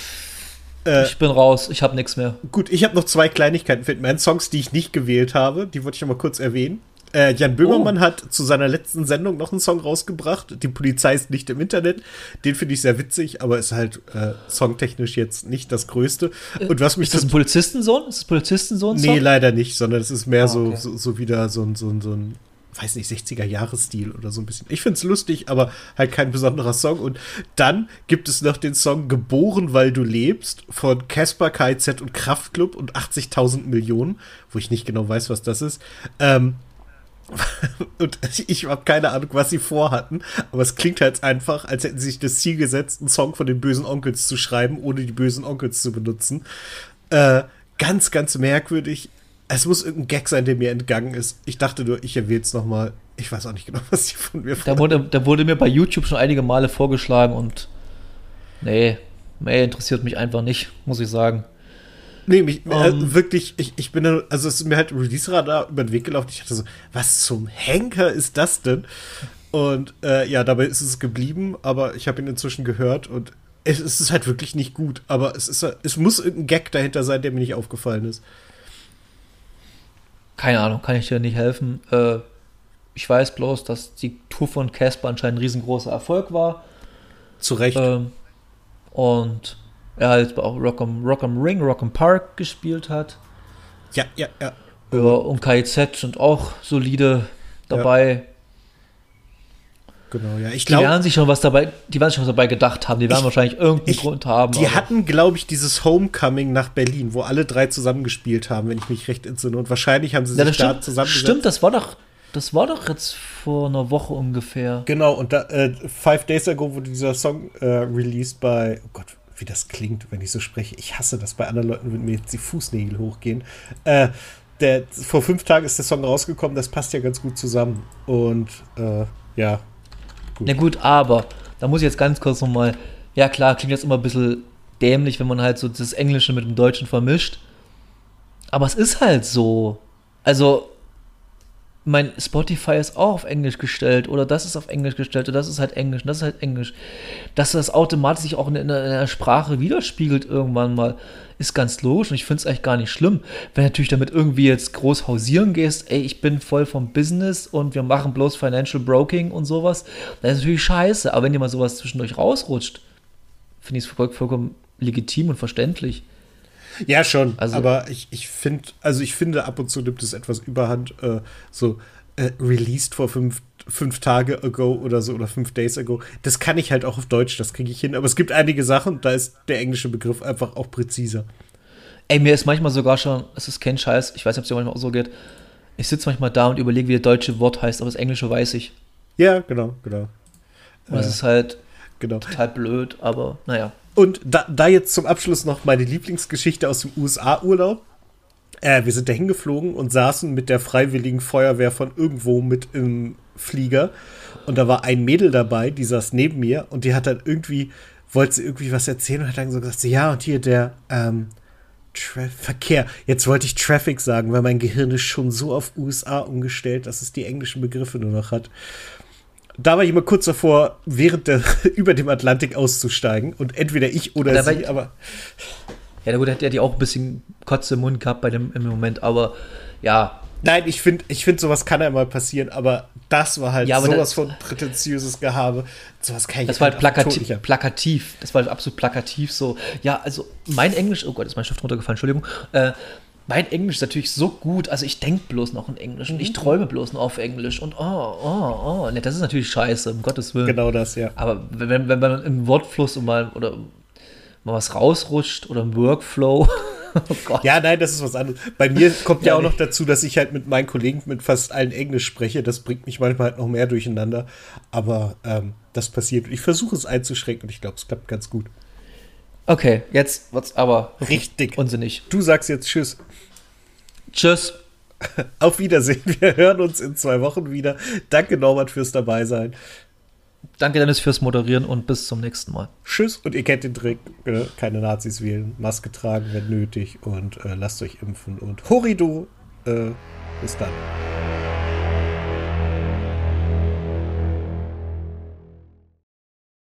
äh ich bin raus, ich habe nichts mehr. Gut, ich habe noch zwei Kleinigkeiten für meinen Songs, die ich nicht gewählt habe. Die wollte ich noch mal kurz erwähnen. Äh, Jan Böhmermann oh. hat zu seiner letzten Sendung noch einen Song rausgebracht. Die Polizei ist nicht im Internet. Den finde ich sehr witzig, aber ist halt äh, songtechnisch jetzt nicht das Größte. Äh, Und was mich ist das ein Polizistensohn? Ist das Polizistensohn? Nee, leider nicht, sondern es ist mehr ah, okay. so, so, so, wieder so, ein, so, ein, so ein weiß nicht, 60er-Jahres-Stil oder so ein bisschen. Ich finde es lustig, aber halt kein besonderer Song. Und dann gibt es noch den Song Geboren, weil du lebst von Casper, KZ und Kraftklub und 80.000 Millionen, wo ich nicht genau weiß, was das ist. Ähm, und ich habe keine Ahnung, was sie vorhatten, aber es klingt halt einfach, als hätten sie sich das Ziel gesetzt, einen Song von den bösen Onkels zu schreiben, ohne die bösen Onkels zu benutzen. Äh, ganz, ganz merkwürdig. Es muss irgendein Gag sein, der mir entgangen ist. Ich dachte nur, ich erwähne es nochmal. Ich weiß auch nicht genau, was sie von mir da wurde, da wurde mir bei YouTube schon einige Male vorgeschlagen und nee, nee, interessiert mich einfach nicht, muss ich sagen. Nee, mich, um, äh, ähm. wirklich, ich, ich bin dann, also es ist mir halt Release-Radar über den Weg gelaufen. Ich dachte so, was zum Henker ist das denn? Und äh, ja, dabei ist es geblieben, aber ich habe ihn inzwischen gehört und es, es, ist halt wirklich nicht gut. Aber es, ist, es muss irgendein Gag dahinter sein, der mir nicht aufgefallen ist. Keine Ahnung, kann ich dir nicht helfen. Äh, ich weiß bloß, dass die Tour von Casper anscheinend ein riesengroßer Erfolg war. Zu Recht. Ähm, und er halt auch Rock'em Rock Ring, Rock'em Park gespielt hat. Ja, ja, ja. ja und KIZ sind auch solide dabei. genau, ja. Ich die werden sich schon was dabei, die werden sich schon was dabei gedacht haben. Die werden ich, wahrscheinlich irgendeinen ich, Grund haben. Die hatten, glaube ich, dieses Homecoming nach Berlin, wo alle drei zusammengespielt haben, wenn ich mich recht entsinne. Und wahrscheinlich haben sie ja, sich da zusammengesetzt. Stimmt, das war doch, das war doch jetzt vor einer Woche ungefähr. Genau, und da, äh, Five Days Ago wurde dieser Song äh, released bei, oh Gott, wie das klingt, wenn ich so spreche. Ich hasse das bei anderen Leuten, wenn mir jetzt die Fußnägel hochgehen. Äh, der, vor fünf Tagen ist der Song rausgekommen, das passt ja ganz gut zusammen. Und äh, ja. Gut. Na gut, aber da muss ich jetzt ganz kurz nochmal. Ja, klar, klingt jetzt immer ein bisschen dämlich, wenn man halt so das Englische mit dem Deutschen vermischt. Aber es ist halt so. Also, mein Spotify ist auch auf Englisch gestellt oder das ist auf Englisch gestellt oder das ist halt Englisch und das ist halt Englisch. Dass das automatisch sich auch in, in, in der Sprache widerspiegelt irgendwann mal, ist ganz logisch und ich finde es eigentlich gar nicht schlimm. Wenn du natürlich damit irgendwie jetzt groß hausieren gehst, ey, ich bin voll vom Business und wir machen bloß Financial Broking und sowas, dann ist natürlich scheiße. Aber wenn dir mal sowas zwischendurch rausrutscht, finde ich es voll, vollkommen legitim und verständlich. Ja, schon. Also, aber ich, ich finde, also ich finde, ab und zu nimmt es etwas überhand, äh, so äh, released vor fünf, fünf Tage ago oder so oder fünf days ago. Das kann ich halt auch auf Deutsch, das kriege ich hin. Aber es gibt einige Sachen, da ist der englische Begriff einfach auch präziser. Ey, mir ist manchmal sogar schon, es ist kein Scheiß, ich weiß nicht, ob es dir manchmal auch so geht. Ich sitze manchmal da und überlege, wie das deutsche Wort heißt, aber das englische weiß ich. Ja, genau, genau. Und das äh, ist halt genau. total blöd, aber naja. Und da, da jetzt zum Abschluss noch meine Lieblingsgeschichte aus dem USA-Urlaub. Äh, wir sind da hingeflogen und saßen mit der Freiwilligen Feuerwehr von irgendwo mit im Flieger. Und da war ein Mädel dabei, die saß neben mir und die hat dann irgendwie, wollte sie irgendwie was erzählen und hat dann so gesagt, ja, und hier der ähm, Verkehr. Jetzt wollte ich Traffic sagen, weil mein Gehirn ist schon so auf USA umgestellt, dass es die englischen Begriffe nur noch hat da war ich immer kurz davor, während der über dem Atlantik auszusteigen und entweder ich oder da sie, aber. Ja, gut, hätte er die auch ein bisschen Kotze im Mund gehabt bei dem im Moment, aber ja. Nein, ich finde, ich find, sowas kann einmal passieren, aber das war halt ja, sowas das, von prätentiöses Gehabe. Sowas kann ich Das war halt plakativ, plakativ. Das war absolut plakativ so. Ja, also mein Englisch, oh Gott, ist mein Stift runtergefallen, Entschuldigung. Äh, mein Englisch ist natürlich so gut, also ich denke bloß noch in Englisch und ich mhm. träume bloß noch auf Englisch und oh, oh, oh, ne, das ist natürlich scheiße, um Gottes Willen. Genau das, ja. Aber wenn, wenn man im Wortfluss mal oder mal was rausrutscht oder im Workflow. oh Gott. Ja, nein, das ist was anderes. Bei mir kommt ja, ja auch noch dazu, dass ich halt mit meinen Kollegen mit fast allen Englisch spreche. Das bringt mich manchmal halt noch mehr durcheinander. Aber ähm, das passiert. Ich versuche es einzuschränken und ich glaube, es klappt ganz gut. Okay, jetzt wird's aber richtig unsinnig. Du sagst jetzt Tschüss. Tschüss. Auf Wiedersehen. Wir hören uns in zwei Wochen wieder. Danke, Norbert, fürs Dabeisein. Danke, Dennis, fürs Moderieren und bis zum nächsten Mal. Tschüss und ihr kennt den Trick. Äh, keine Nazis wählen, Maske tragen, wenn nötig und äh, lasst euch impfen und Horido. Äh, bis dann.